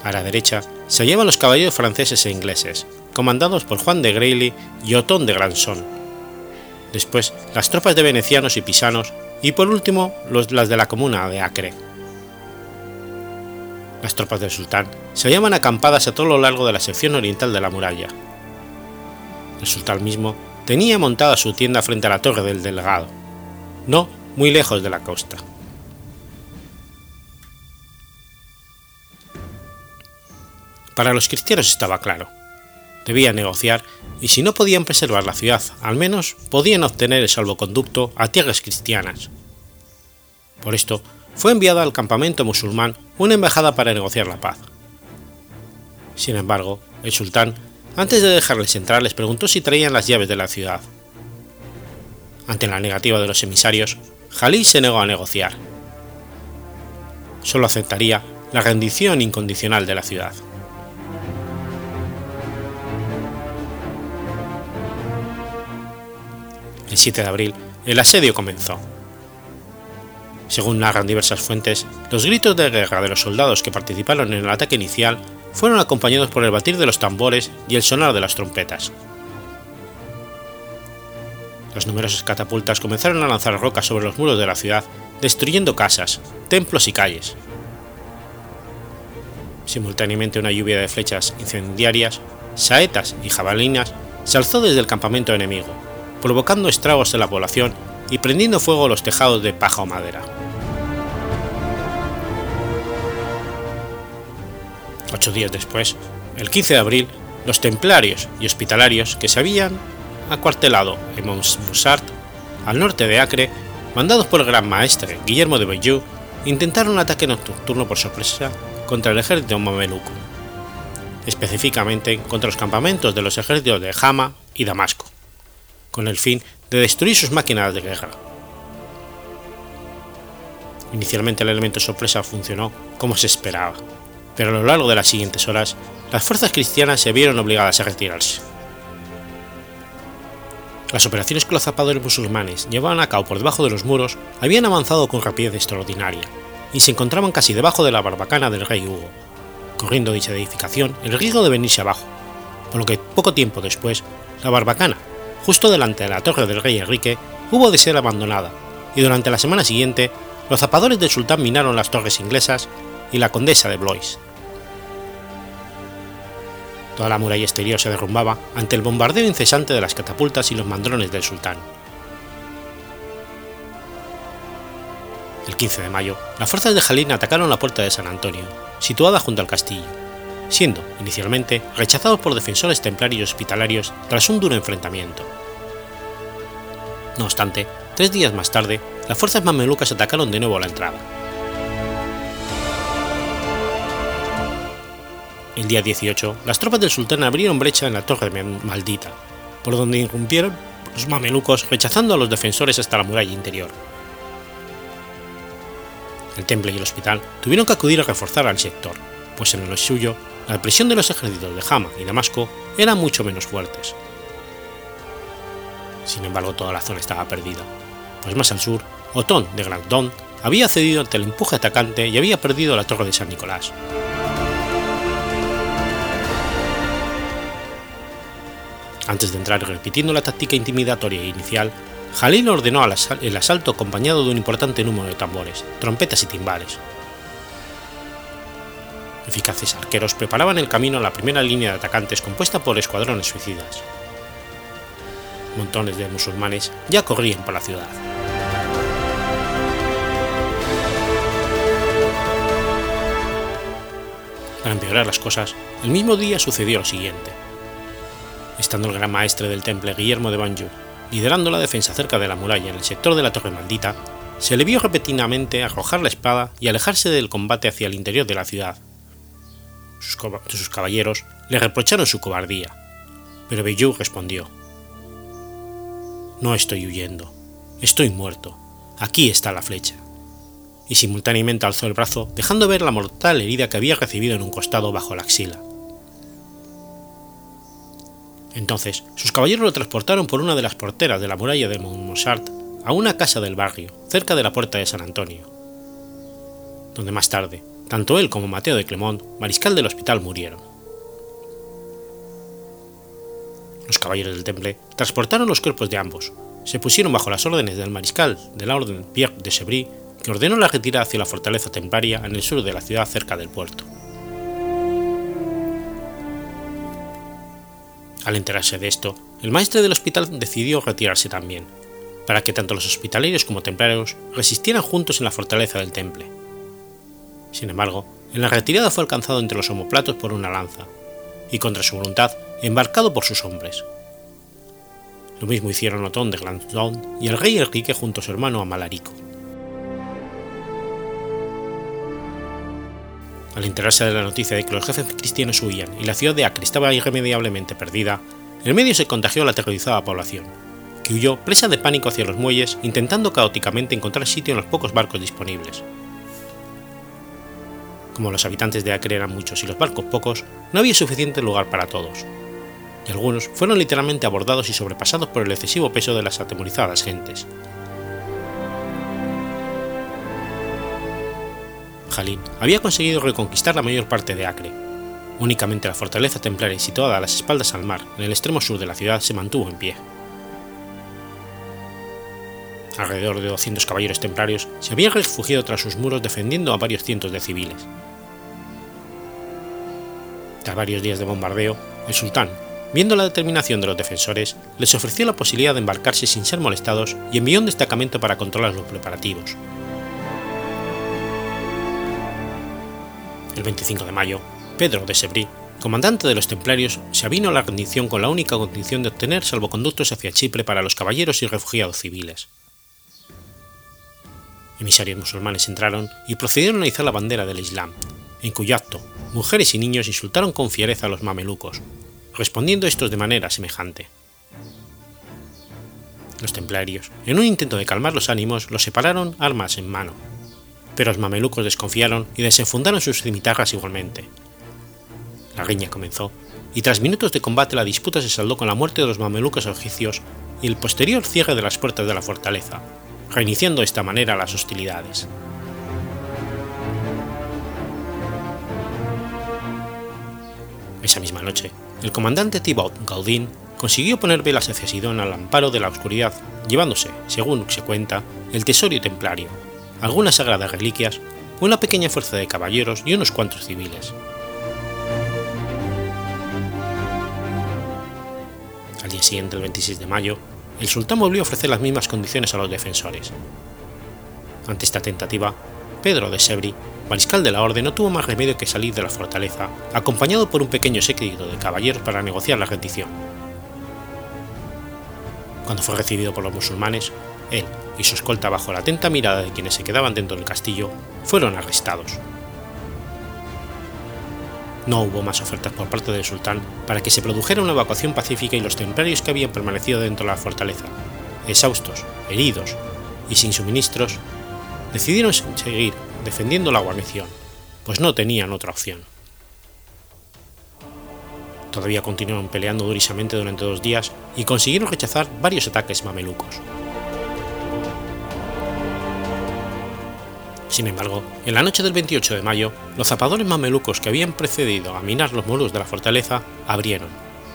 A la derecha se hallaban los caballeros franceses e ingleses, comandados por Juan de Grailly y Otón de Granson. Después las tropas de venecianos y pisanos y por último las de la comuna de Acre. Las tropas del sultán se hallaban acampadas a todo lo largo de la sección oriental de la muralla. El sultán mismo tenía montada su tienda frente a la torre del delegado, no muy lejos de la costa. Para los cristianos estaba claro. Debían negociar y si no podían preservar la ciudad, al menos podían obtener el salvoconducto a tierras cristianas. Por esto, fue enviada al campamento musulmán una embajada para negociar la paz. Sin embargo, el sultán antes de dejarles entrar les preguntó si traían las llaves de la ciudad. Ante la negativa de los emisarios, Jalí se negó a negociar. Solo aceptaría la rendición incondicional de la ciudad. El 7 de abril, el asedio comenzó. Según narran diversas fuentes, los gritos de guerra de los soldados que participaron en el ataque inicial fueron acompañados por el batir de los tambores y el sonar de las trompetas. Las numerosas catapultas comenzaron a lanzar rocas sobre los muros de la ciudad, destruyendo casas, templos y calles. Simultáneamente una lluvia de flechas incendiarias, saetas y jabalinas se alzó desde el campamento enemigo, provocando estragos en la población y prendiendo fuego los tejados de paja o madera. Ocho días después, el 15 de abril, los templarios y hospitalarios que se habían acuartelado en Montbusart, al norte de Acre, mandados por el gran maestre Guillermo de Bayeux, intentaron un ataque nocturno por sorpresa contra el ejército mameluco, específicamente contra los campamentos de los ejércitos de Jama y Damasco, con el fin de destruir sus máquinas de guerra. Inicialmente el elemento sorpresa funcionó como se esperaba, pero a lo largo de las siguientes horas las fuerzas cristianas se vieron obligadas a retirarse. Las operaciones que los zapadores musulmanes llevaban a cabo por debajo de los muros habían avanzado con rapidez extraordinaria y se encontraban casi debajo de la barbacana del rey Hugo, corriendo dicha edificación el riesgo de venirse abajo, por lo que poco tiempo después la barbacana, justo delante de la torre del rey Enrique, hubo de ser abandonada y durante la semana siguiente los zapadores del sultán minaron las torres inglesas y la condesa de Blois. Toda la muralla exterior se derrumbaba ante el bombardeo incesante de las catapultas y los mandrones del sultán. El 15 de mayo, las fuerzas de Jalín atacaron la puerta de San Antonio, situada junto al castillo, siendo, inicialmente, rechazados por defensores templarios hospitalarios tras un duro enfrentamiento. No obstante, tres días más tarde, las fuerzas mamelucas atacaron de nuevo la entrada. El día 18, las tropas del sultán abrieron brecha en la torre maldita, por donde irrumpieron los mamelucos rechazando a los defensores hasta la muralla interior. El temple y el hospital tuvieron que acudir a reforzar al sector, pues en lo suyo la presión de los ejércitos de Jama y Damasco eran mucho menos fuertes. Sin embargo, toda la zona estaba perdida, pues más al sur, Otón de Grandón había cedido ante el empuje atacante y había perdido la torre de San Nicolás. Antes de entrar repitiendo la táctica intimidatoria inicial, Jalil ordenó el asalto acompañado de un importante número de tambores, trompetas y timbales. Eficaces arqueros preparaban el camino a la primera línea de atacantes compuesta por escuadrones suicidas. Montones de musulmanes ya corrían por la ciudad. Para empeorar las cosas, el mismo día sucedió lo siguiente estando el gran maestre del temple Guillermo de Banjo liderando la defensa cerca de la muralla en el sector de la Torre Maldita, se le vio repentinamente arrojar la espada y alejarse del combate hacia el interior de la ciudad. Sus, caballeros le reprocharon su cobardía, pero Bayou respondió: No estoy huyendo, estoy muerto, aquí está la flecha. Y simultáneamente alzó el brazo, dejando ver la mortal herida que había recibido en un costado bajo la axila. Entonces, sus caballeros lo transportaron por una de las porteras de la muralla de Montmartre a una casa del barrio, cerca de la puerta de San Antonio, donde más tarde, tanto él como Mateo de Clemont, mariscal del hospital, murieron. Los caballeros del temple transportaron los cuerpos de ambos, se pusieron bajo las órdenes del mariscal de la orden Pierre de Chevry, que ordenó la retirada hacia la fortaleza templaria en el sur de la ciudad cerca del puerto. Al enterarse de esto, el maestre del hospital decidió retirarse también, para que tanto los hospitalarios como templarios resistieran juntos en la fortaleza del temple. Sin embargo, en la retirada fue alcanzado entre los homoplatos por una lanza, y contra su voluntad embarcado por sus hombres. Lo mismo hicieron Otón de Glandon y el rey Enrique junto a su hermano Amalarico. Al enterarse de la noticia de que los jefes cristianos huían y la ciudad de Acre estaba irremediablemente perdida, el medio se contagió a la aterrorizada población, que huyó presa de pánico hacia los muelles intentando caóticamente encontrar sitio en los pocos barcos disponibles. Como los habitantes de Acre eran muchos y los barcos pocos, no había suficiente lugar para todos, y algunos fueron literalmente abordados y sobrepasados por el excesivo peso de las atemorizadas gentes. Jalín había conseguido reconquistar la mayor parte de Acre. Únicamente la fortaleza templaria situada a las espaldas al mar, en el extremo sur de la ciudad, se mantuvo en pie. Alrededor de 200 caballeros templarios se habían refugiado tras sus muros defendiendo a varios cientos de civiles. Tras varios días de bombardeo, el sultán, viendo la determinación de los defensores, les ofreció la posibilidad de embarcarse sin ser molestados y envió un destacamento para controlar los preparativos. El 25 de mayo, Pedro de Sebrí, comandante de los templarios, se avino a la rendición con la única condición de obtener salvoconductos hacia Chipre para los caballeros y refugiados civiles. Emisarios musulmanes entraron y procedieron a izar la bandera del Islam, en cuyo acto mujeres y niños insultaron con fiereza a los mamelucos, respondiendo estos de manera semejante. Los templarios, en un intento de calmar los ánimos, los separaron armas en mano, pero los mamelucos desconfiaron y desenfundaron sus cimitarras igualmente. La riña comenzó, y tras minutos de combate la disputa se saldó con la muerte de los mamelucos egipcios y el posterior cierre de las puertas de la fortaleza, reiniciando de esta manera las hostilidades. Esa misma noche, el comandante Thibaut Gaudin consiguió poner velas hacia Sidón al amparo de la oscuridad, llevándose, según se cuenta, el tesorio templario, algunas sagradas reliquias, una pequeña fuerza de caballeros y unos cuantos civiles. Al día siguiente, el 26 de mayo, el sultán volvió a ofrecer las mismas condiciones a los defensores. Ante esta tentativa, Pedro de Sebri mariscal de la orden no tuvo más remedio que salir de la fortaleza, acompañado por un pequeño séquito de caballeros para negociar la rendición. Cuando fue recibido por los musulmanes, él y su escolta bajo la atenta mirada de quienes se quedaban dentro del castillo, fueron arrestados. No hubo más ofertas por parte del sultán para que se produjera una evacuación pacífica y los templarios que habían permanecido dentro de la fortaleza, exhaustos, heridos y sin suministros, decidieron seguir defendiendo la guarnición, pues no tenían otra opción. Todavía continuaron peleando durísimamente durante dos días y consiguieron rechazar varios ataques mamelucos. Sin embargo, en la noche del 28 de mayo, los zapadores mamelucos que habían precedido a minar los muros de la fortaleza abrieron,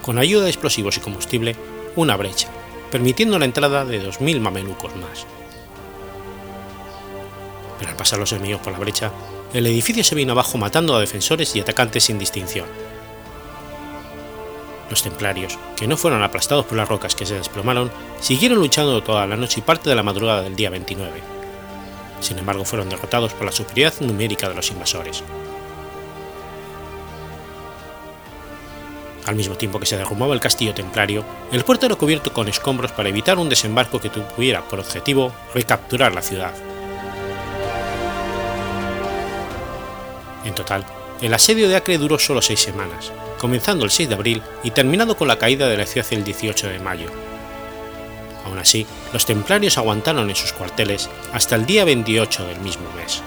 con ayuda de explosivos y combustible, una brecha, permitiendo la entrada de 2.000 mamelucos más pero al pasar los enemigos por la brecha, el edificio se vino abajo matando a defensores y atacantes sin distinción. Los templarios, que no fueron aplastados por las rocas que se desplomaron, siguieron luchando toda la noche y parte de la madrugada del día 29. Sin embargo, fueron derrotados por la superioridad numérica de los invasores. Al mismo tiempo que se derrumbaba el castillo templario, el puerto era cubierto con escombros para evitar un desembarco que tuviera por objetivo recapturar la ciudad. En total, el asedio de Acre duró solo seis semanas, comenzando el 6 de abril y terminando con la caída de la ciudad el 18 de mayo. Aún así, los templarios aguantaron en sus cuarteles hasta el día 28 del mismo mes.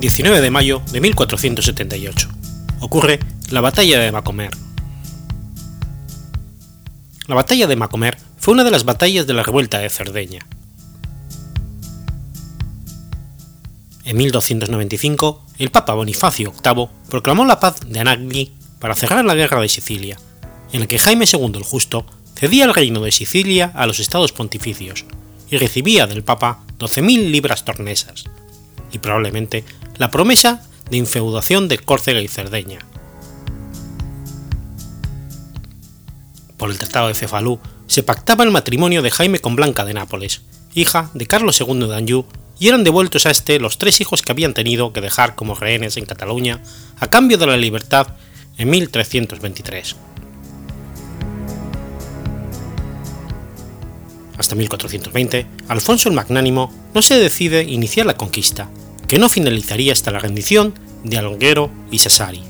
19 de mayo de 1478. Ocurre la batalla de Macomer. La batalla de Macomer fue una de las batallas de la revuelta de Cerdeña. En 1295, el Papa Bonifacio VIII proclamó la paz de Anagni para cerrar la guerra de Sicilia, en la que Jaime II el Justo cedía el reino de Sicilia a los estados pontificios y recibía del Papa 12.000 libras tornesas, y probablemente la promesa de infeudación de Córcega y Cerdeña. Por el Tratado de Cefalú se pactaba el matrimonio de Jaime con Blanca de Nápoles, hija de Carlos II de Anjou, y eran devueltos a este los tres hijos que habían tenido que dejar como rehenes en Cataluña a cambio de la libertad en 1323. Hasta 1420, Alfonso el Magnánimo no se decide iniciar la conquista, que no finalizaría hasta la rendición de Alguero y Sassari.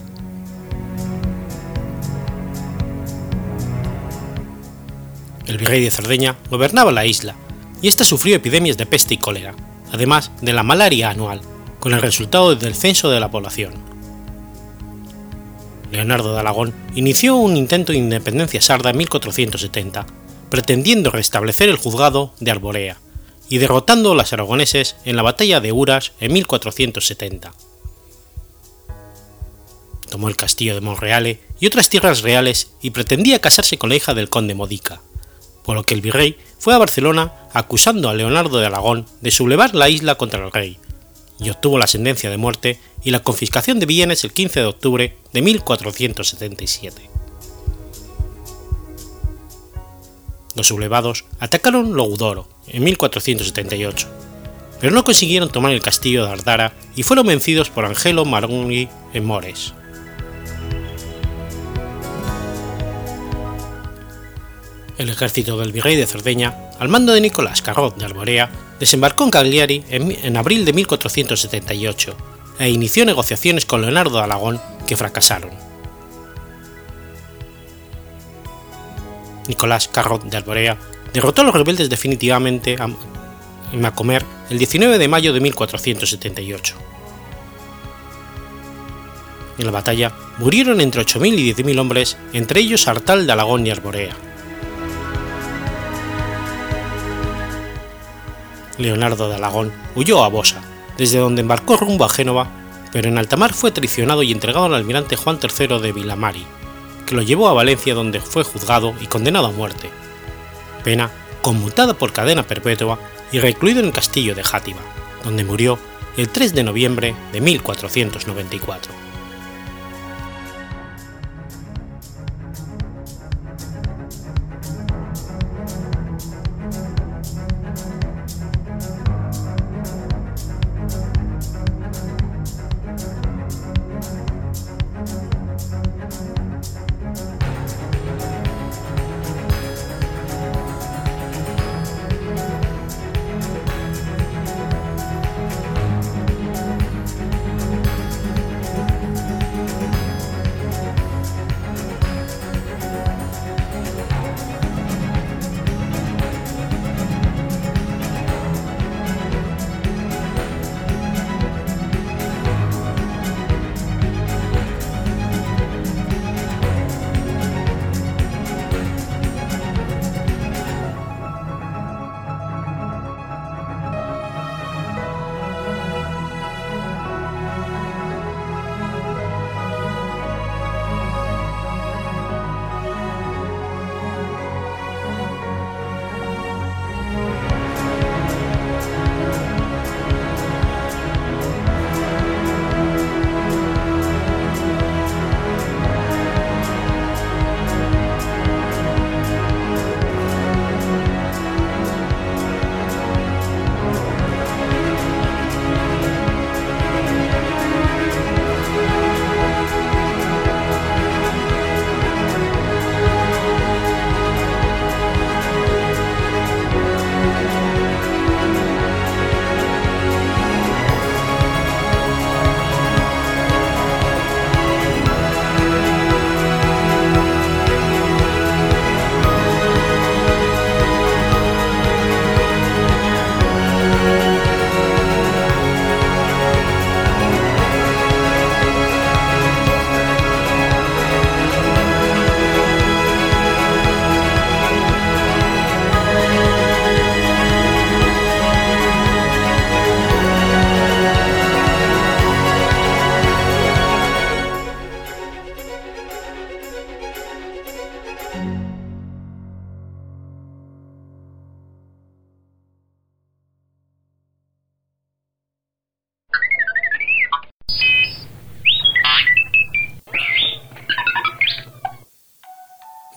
El virrey de Cerdeña gobernaba la isla, y ésta sufrió epidemias de peste y cólera, además de la malaria anual, con el resultado del descenso de la población. Leonardo de Alagón inició un intento de independencia sarda en 1470, pretendiendo restablecer el juzgado de Arborea y derrotando a los aragoneses en la batalla de Uras en 1470. Tomó el castillo de Monreale y otras tierras reales y pretendía casarse con la hija del conde Modica, por lo que el virrey fue a Barcelona acusando a Leonardo de Aragón de sublevar la isla contra el rey, y obtuvo la sentencia de muerte y la confiscación de bienes el 15 de octubre de 1477. Los sublevados atacaron Loudoro en 1478, pero no consiguieron tomar el castillo de Ardara y fueron vencidos por Angelo Maronghi en Mores. el ejército del virrey de Cerdeña, al mando de Nicolás Carrot de Alborea, desembarcó en Cagliari en, abril de 1478 e inició negociaciones con Leonardo de Alagón que fracasaron. Nicolás Carrot de Alborea derrotó a los rebeldes definitivamente en Macomer el 19 de mayo de 1478. En la batalla murieron entre 8.000 y 10.000 hombres, entre ellos Artal de Alagón y Arborea. Leonardo de Alagón huyó a Bosa, desde donde embarcó rumbo a Génova, pero en alta mar fue traicionado y entregado al almirante Juan III de Vilamari, que lo llevó a Valencia donde fue juzgado y condenado a muerte, pena conmutada por cadena perpetua y recluido en el castillo de Játiva, donde murió el 3 de noviembre de 1494.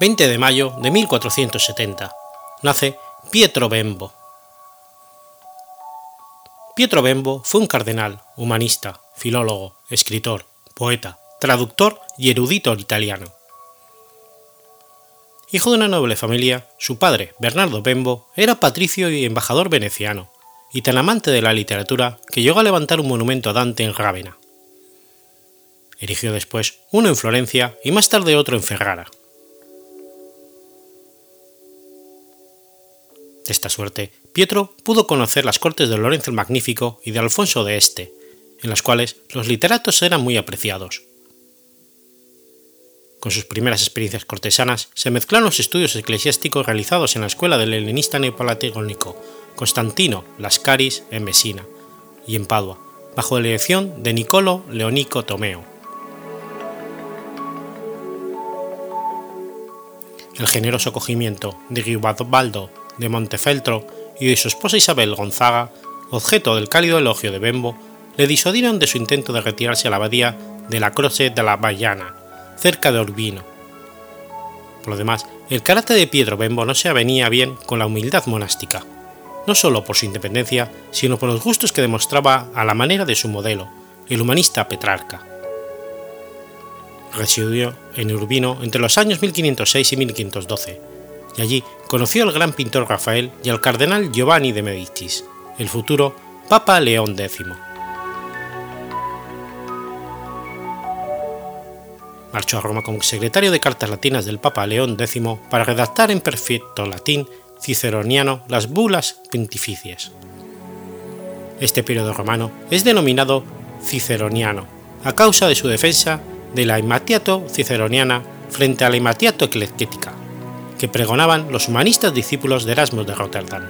20 de mayo de 1470, nace Pietro Bembo. Pietro Bembo fue un cardenal, humanista, filólogo, escritor, poeta, traductor y erudito italiano. Hijo de una noble familia, su padre, Bernardo Bembo, era patricio y embajador veneciano, y tan amante de la literatura que llegó a levantar un monumento a Dante en Rávena. Erigió después uno en Florencia y más tarde otro en Ferrara. De esta suerte, Pietro pudo conocer las cortes de Lorenzo el Magnífico y de Alfonso de Este, en las cuales los literatos eran muy apreciados. Con sus primeras experiencias cortesanas se mezclaron los estudios eclesiásticos realizados en la escuela del helenista neopalatónico Constantino Lascaris en Mesina y en Padua, bajo la dirección de Nicolo Leonico Tomeo. El generoso acogimiento de Guibaldo de Montefeltro y de su esposa Isabel Gonzaga, objeto del cálido elogio de Bembo, le disuadieron de su intento de retirarse a la abadía de la Croce de la Bayana, cerca de Urbino. Por lo demás, el carácter de Pietro Bembo no se avenía bien con la humildad monástica, no solo por su independencia, sino por los gustos que demostraba a la manera de su modelo, el humanista Petrarca. Residió en Urbino entre los años 1506 y 1512, y allí conoció al gran pintor Rafael y al cardenal Giovanni de Medicis, el futuro Papa León X. marchó a Roma como secretario de cartas latinas del Papa León X para redactar en perfecto latín ciceroniano las bulas pontificias. Este periodo romano es denominado ciceroniano a causa de su defensa de la imatiato ciceroniana frente a la imatiato eclectética, que pregonaban los humanistas discípulos de Erasmus de Rotterdam.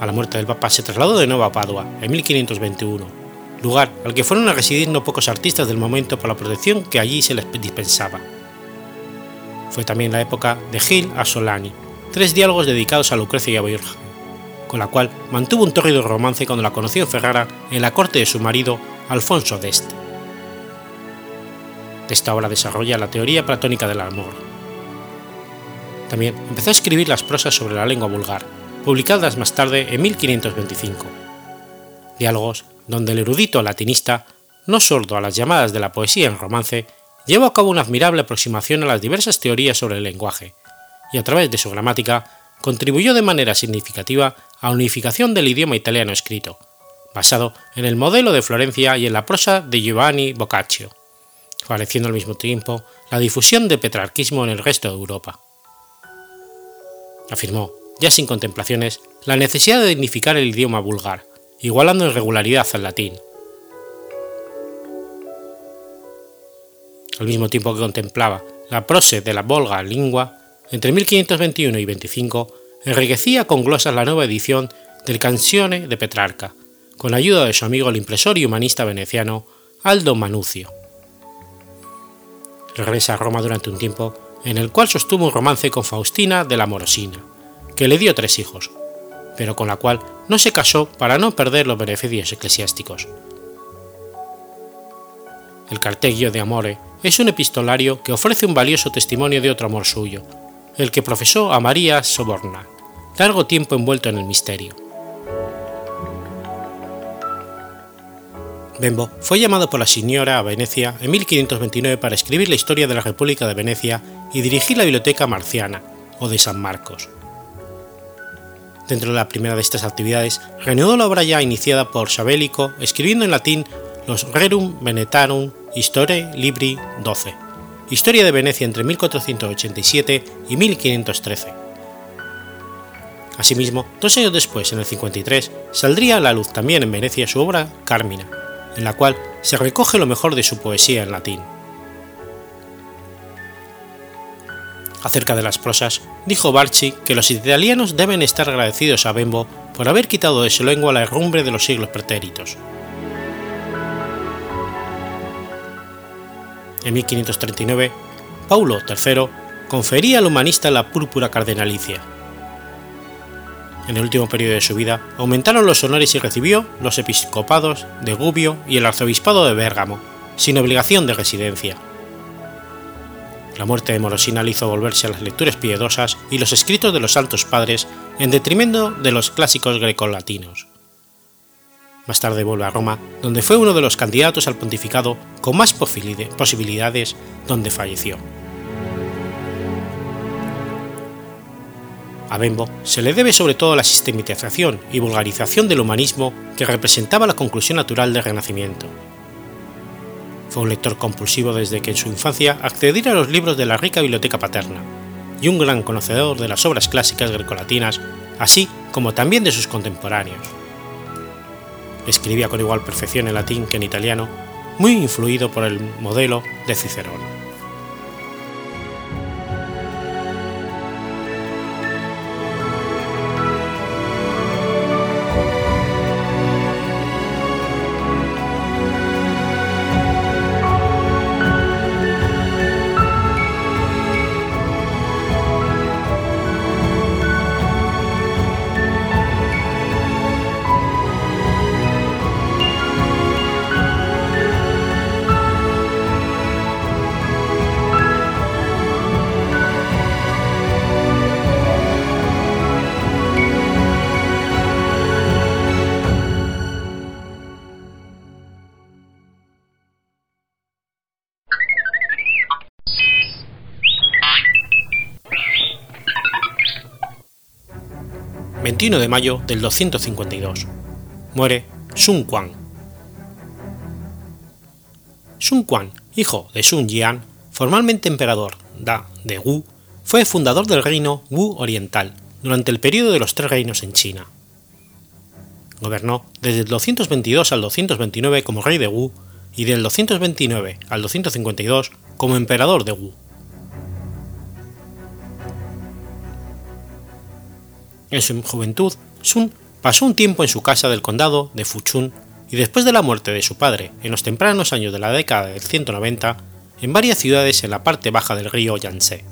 A la muerte del Papa se trasladó de nuevo a Padua en 1521 lugar al que fueron a residir no pocos artistas del momento por la protección que allí se les dispensaba. Fue también la época de Gil a Solani, tres diálogos dedicados a Lucrecia y a Virgen, con la cual mantuvo un tórrido romance cuando la conoció en Ferrara en la corte de su marido Alfonso d'Este. Esta obra desarrolla la teoría platónica del amor. También empezó a escribir las prosas sobre la lengua vulgar, publicadas más tarde en 1525. Diálogos donde el erudito latinista, no sordo a las llamadas de la poesía en romance, llevó a cabo una admirable aproximación a las diversas teorías sobre el lenguaje, y a través de su gramática contribuyó de manera significativa a la unificación del idioma italiano escrito, basado en el modelo de Florencia y en la prosa de Giovanni Boccaccio, favoreciendo al mismo tiempo la difusión del petrarquismo en el resto de Europa. Afirmó, ya sin contemplaciones, la necesidad de dignificar el idioma vulgar, igualando en regularidad al latín. Al mismo tiempo que contemplaba la prose de la Volga lingua, entre 1521 y 25 enriquecía con glosas la nueva edición del Canzone de Petrarca, con ayuda de su amigo el impresor y humanista veneciano Aldo Manucio. Regresa a Roma durante un tiempo, en el cual sostuvo un romance con Faustina de la Morosina, que le dio tres hijos, pero con la cual no se casó para no perder los beneficios eclesiásticos. El Carteggio de Amore es un epistolario que ofrece un valioso testimonio de otro amor suyo, el que profesó a María Soborna, largo tiempo envuelto en el misterio. Bembo fue llamado por la señora a Venecia en 1529 para escribir la historia de la República de Venecia y dirigir la Biblioteca Marciana, o de San Marcos. Dentro de la primera de estas actividades, reanudó la obra ya iniciada por Sabélico, escribiendo en latín los Rerum Venetarum Historiae Libri XII, Historia de Venecia entre 1487 y 1513. Asimismo, dos años después, en el 53, saldría a la luz también en Venecia su obra Carmina, en la cual se recoge lo mejor de su poesía en latín. Acerca de las prosas, dijo Barchi que los italianos deben estar agradecidos a Bembo por haber quitado de su lengua la herrumbre de los siglos pretéritos. En 1539, Paulo III confería al humanista la púrpura cardenalicia. En el último periodo de su vida aumentaron los honores y recibió los episcopados de Gubbio y el arzobispado de Bérgamo, sin obligación de residencia, La muerte de Morosina le hizo volverse a las lecturas piedosas y los escritos de los santos padres en detrimento de los clásicos grecolatinos. Más tarde vuelve a Roma, donde fue uno de los candidatos al pontificado con más posibilidades, donde falleció. A Bembo se le debe sobre todo la sistematización y vulgarización del humanismo que representaba la conclusión natural del Renacimiento. Fue un lector compulsivo desde que en su infancia accediera a los libros de la rica biblioteca paterna, y un gran conocedor de las obras clásicas grecolatinas, así como también de sus contemporáneos. Escribía con igual perfección en latín que en italiano, muy influido por el modelo de Cicerón. 21 de mayo del 252. Muere Sun Quan. Sun Quan, hijo de Sun Jian, formalmente emperador da de Wu, fue fundador del reino Wu Oriental durante el periodo de los tres reinos en China. Gobernó desde el 222 al 229 como rey de Wu y del 229 al 252 como emperador de Wu. En su juventud, Sun pasó un tiempo en su casa del condado de Fuchun y después de la muerte de su padre en los tempranos años de la década del 190, en varias ciudades en la parte baja del río Yangtze.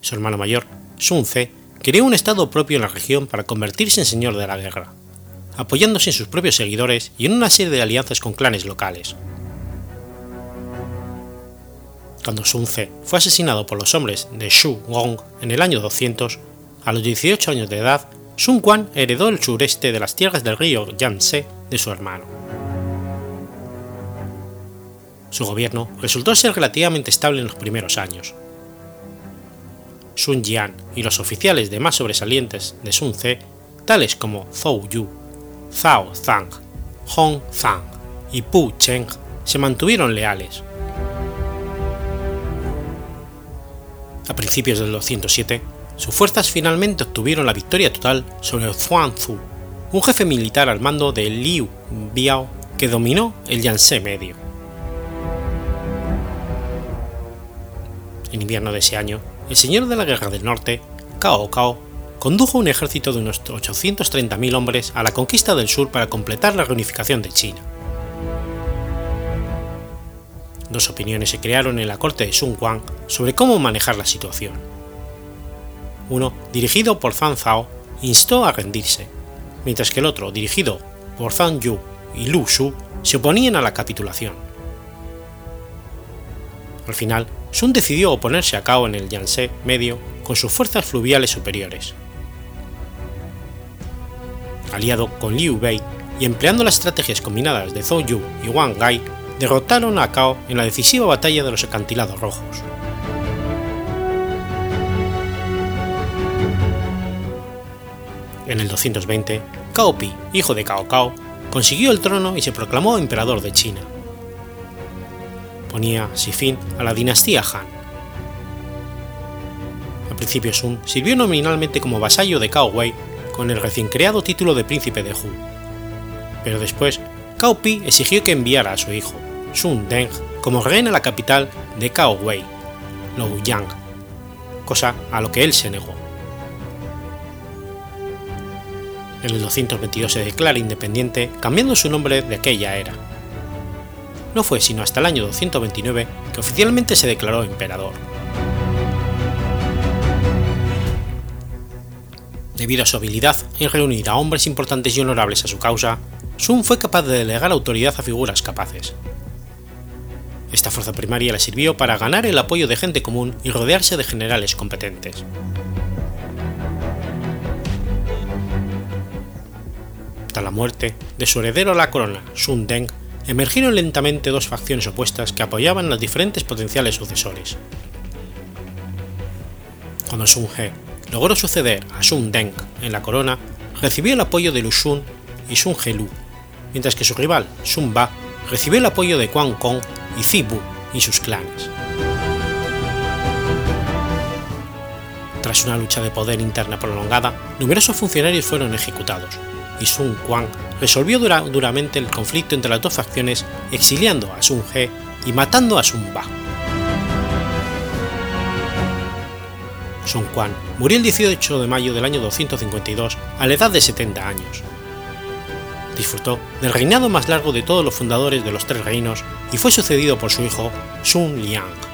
Su hermano mayor, Sun Ce, creó un estado propio en la región para convertirse en señor de la guerra, apoyándose en sus propios seguidores y en una serie de alianzas con clanes locales. Cuando Sun Ce fue asesinado por los hombres de Shu Gong en el año 200, a los 18 años de edad, Sun Quan heredó el sureste de las tierras del río Yangtze de su hermano. Su gobierno resultó ser relativamente estable en los primeros años. Sun Jian y los oficiales de más sobresalientes de Sun Ce, tales como Zhou Yu, Zhao Zhang, Hong Zhang y Pu Cheng, se mantuvieron leales, A principios del 207, sus fuerzas finalmente obtuvieron la victoria total sobre Zuan Zu, un jefe militar al mando de Liu Biao que dominó el Yangtze medio. En invierno de ese año, el señor de la Guerra del Norte, Cao Cao, condujo un ejército de unos 830.000 hombres a la conquista del sur para completar la reunificación de China. Dos opiniones se crearon en la corte de Sun Quan sobre cómo manejar la situación. Uno, dirigido por Zhang Zhao, instó a rendirse, mientras que el otro, dirigido por Zhang Yu y Lu Shu, se oponían a la capitulación. Al final, Sun decidió oponerse a Cao en el Yangtze medio con sus fuerzas fluviales superiores. Aliado con Liu Bei y empleando las estrategias combinadas de Zhou Yu y Wang Gai, derrotaron a Cao en la decisiva batalla de los acantilados rojos. En el 220, Cao Pi, hijo de Cao Cao, consiguió el trono y se proclamó emperador de China. Ponía así fin a la dinastía Han. Al principio Sun sirvió nominalmente como vasallo de Cao Wei con el recién creado título de príncipe de Hu, pero después Cao Pi exigió que enviara a su hijo, Sun Deng, como reina a la capital de Cao Wei, Luoyang, cosa a lo que él se negó. En el 222 se declara independiente, cambiando su nombre de aquella era. No fue sino hasta el año 229 que oficialmente se declaró emperador. Debido a su habilidad en reunir a hombres importantes y honorables a su causa, Sun fue capaz de delegar autoridad a figuras capaces. Esta fuerza primaria le sirvió para ganar el apoyo de gente común y rodearse de generales competentes. Tras la muerte de su heredero a la corona, Sun Deng, emergieron lentamente dos facciones opuestas que apoyaban a los diferentes potenciales sucesores. Cuando Sun He logró suceder a Sun Deng en la corona, recibió el apoyo de Lu Xun y Sun He-lu, mientras que su rival Sun Ba recibió el apoyo de Quan Kong y Zibu y sus clanes. Tras una lucha de poder interna prolongada, numerosos funcionarios fueron ejecutados, y Sun Quan resolvió duramente el conflicto entre las dos facciones exiliando a Sun He y matando a Sun Ba. Sun Quan murió el 18 de mayo del año 252 a la edad de 70 años. Disfrutó del reinado más largo de todos los fundadores de los tres reinos y fue sucedido por su hijo Sun Liang.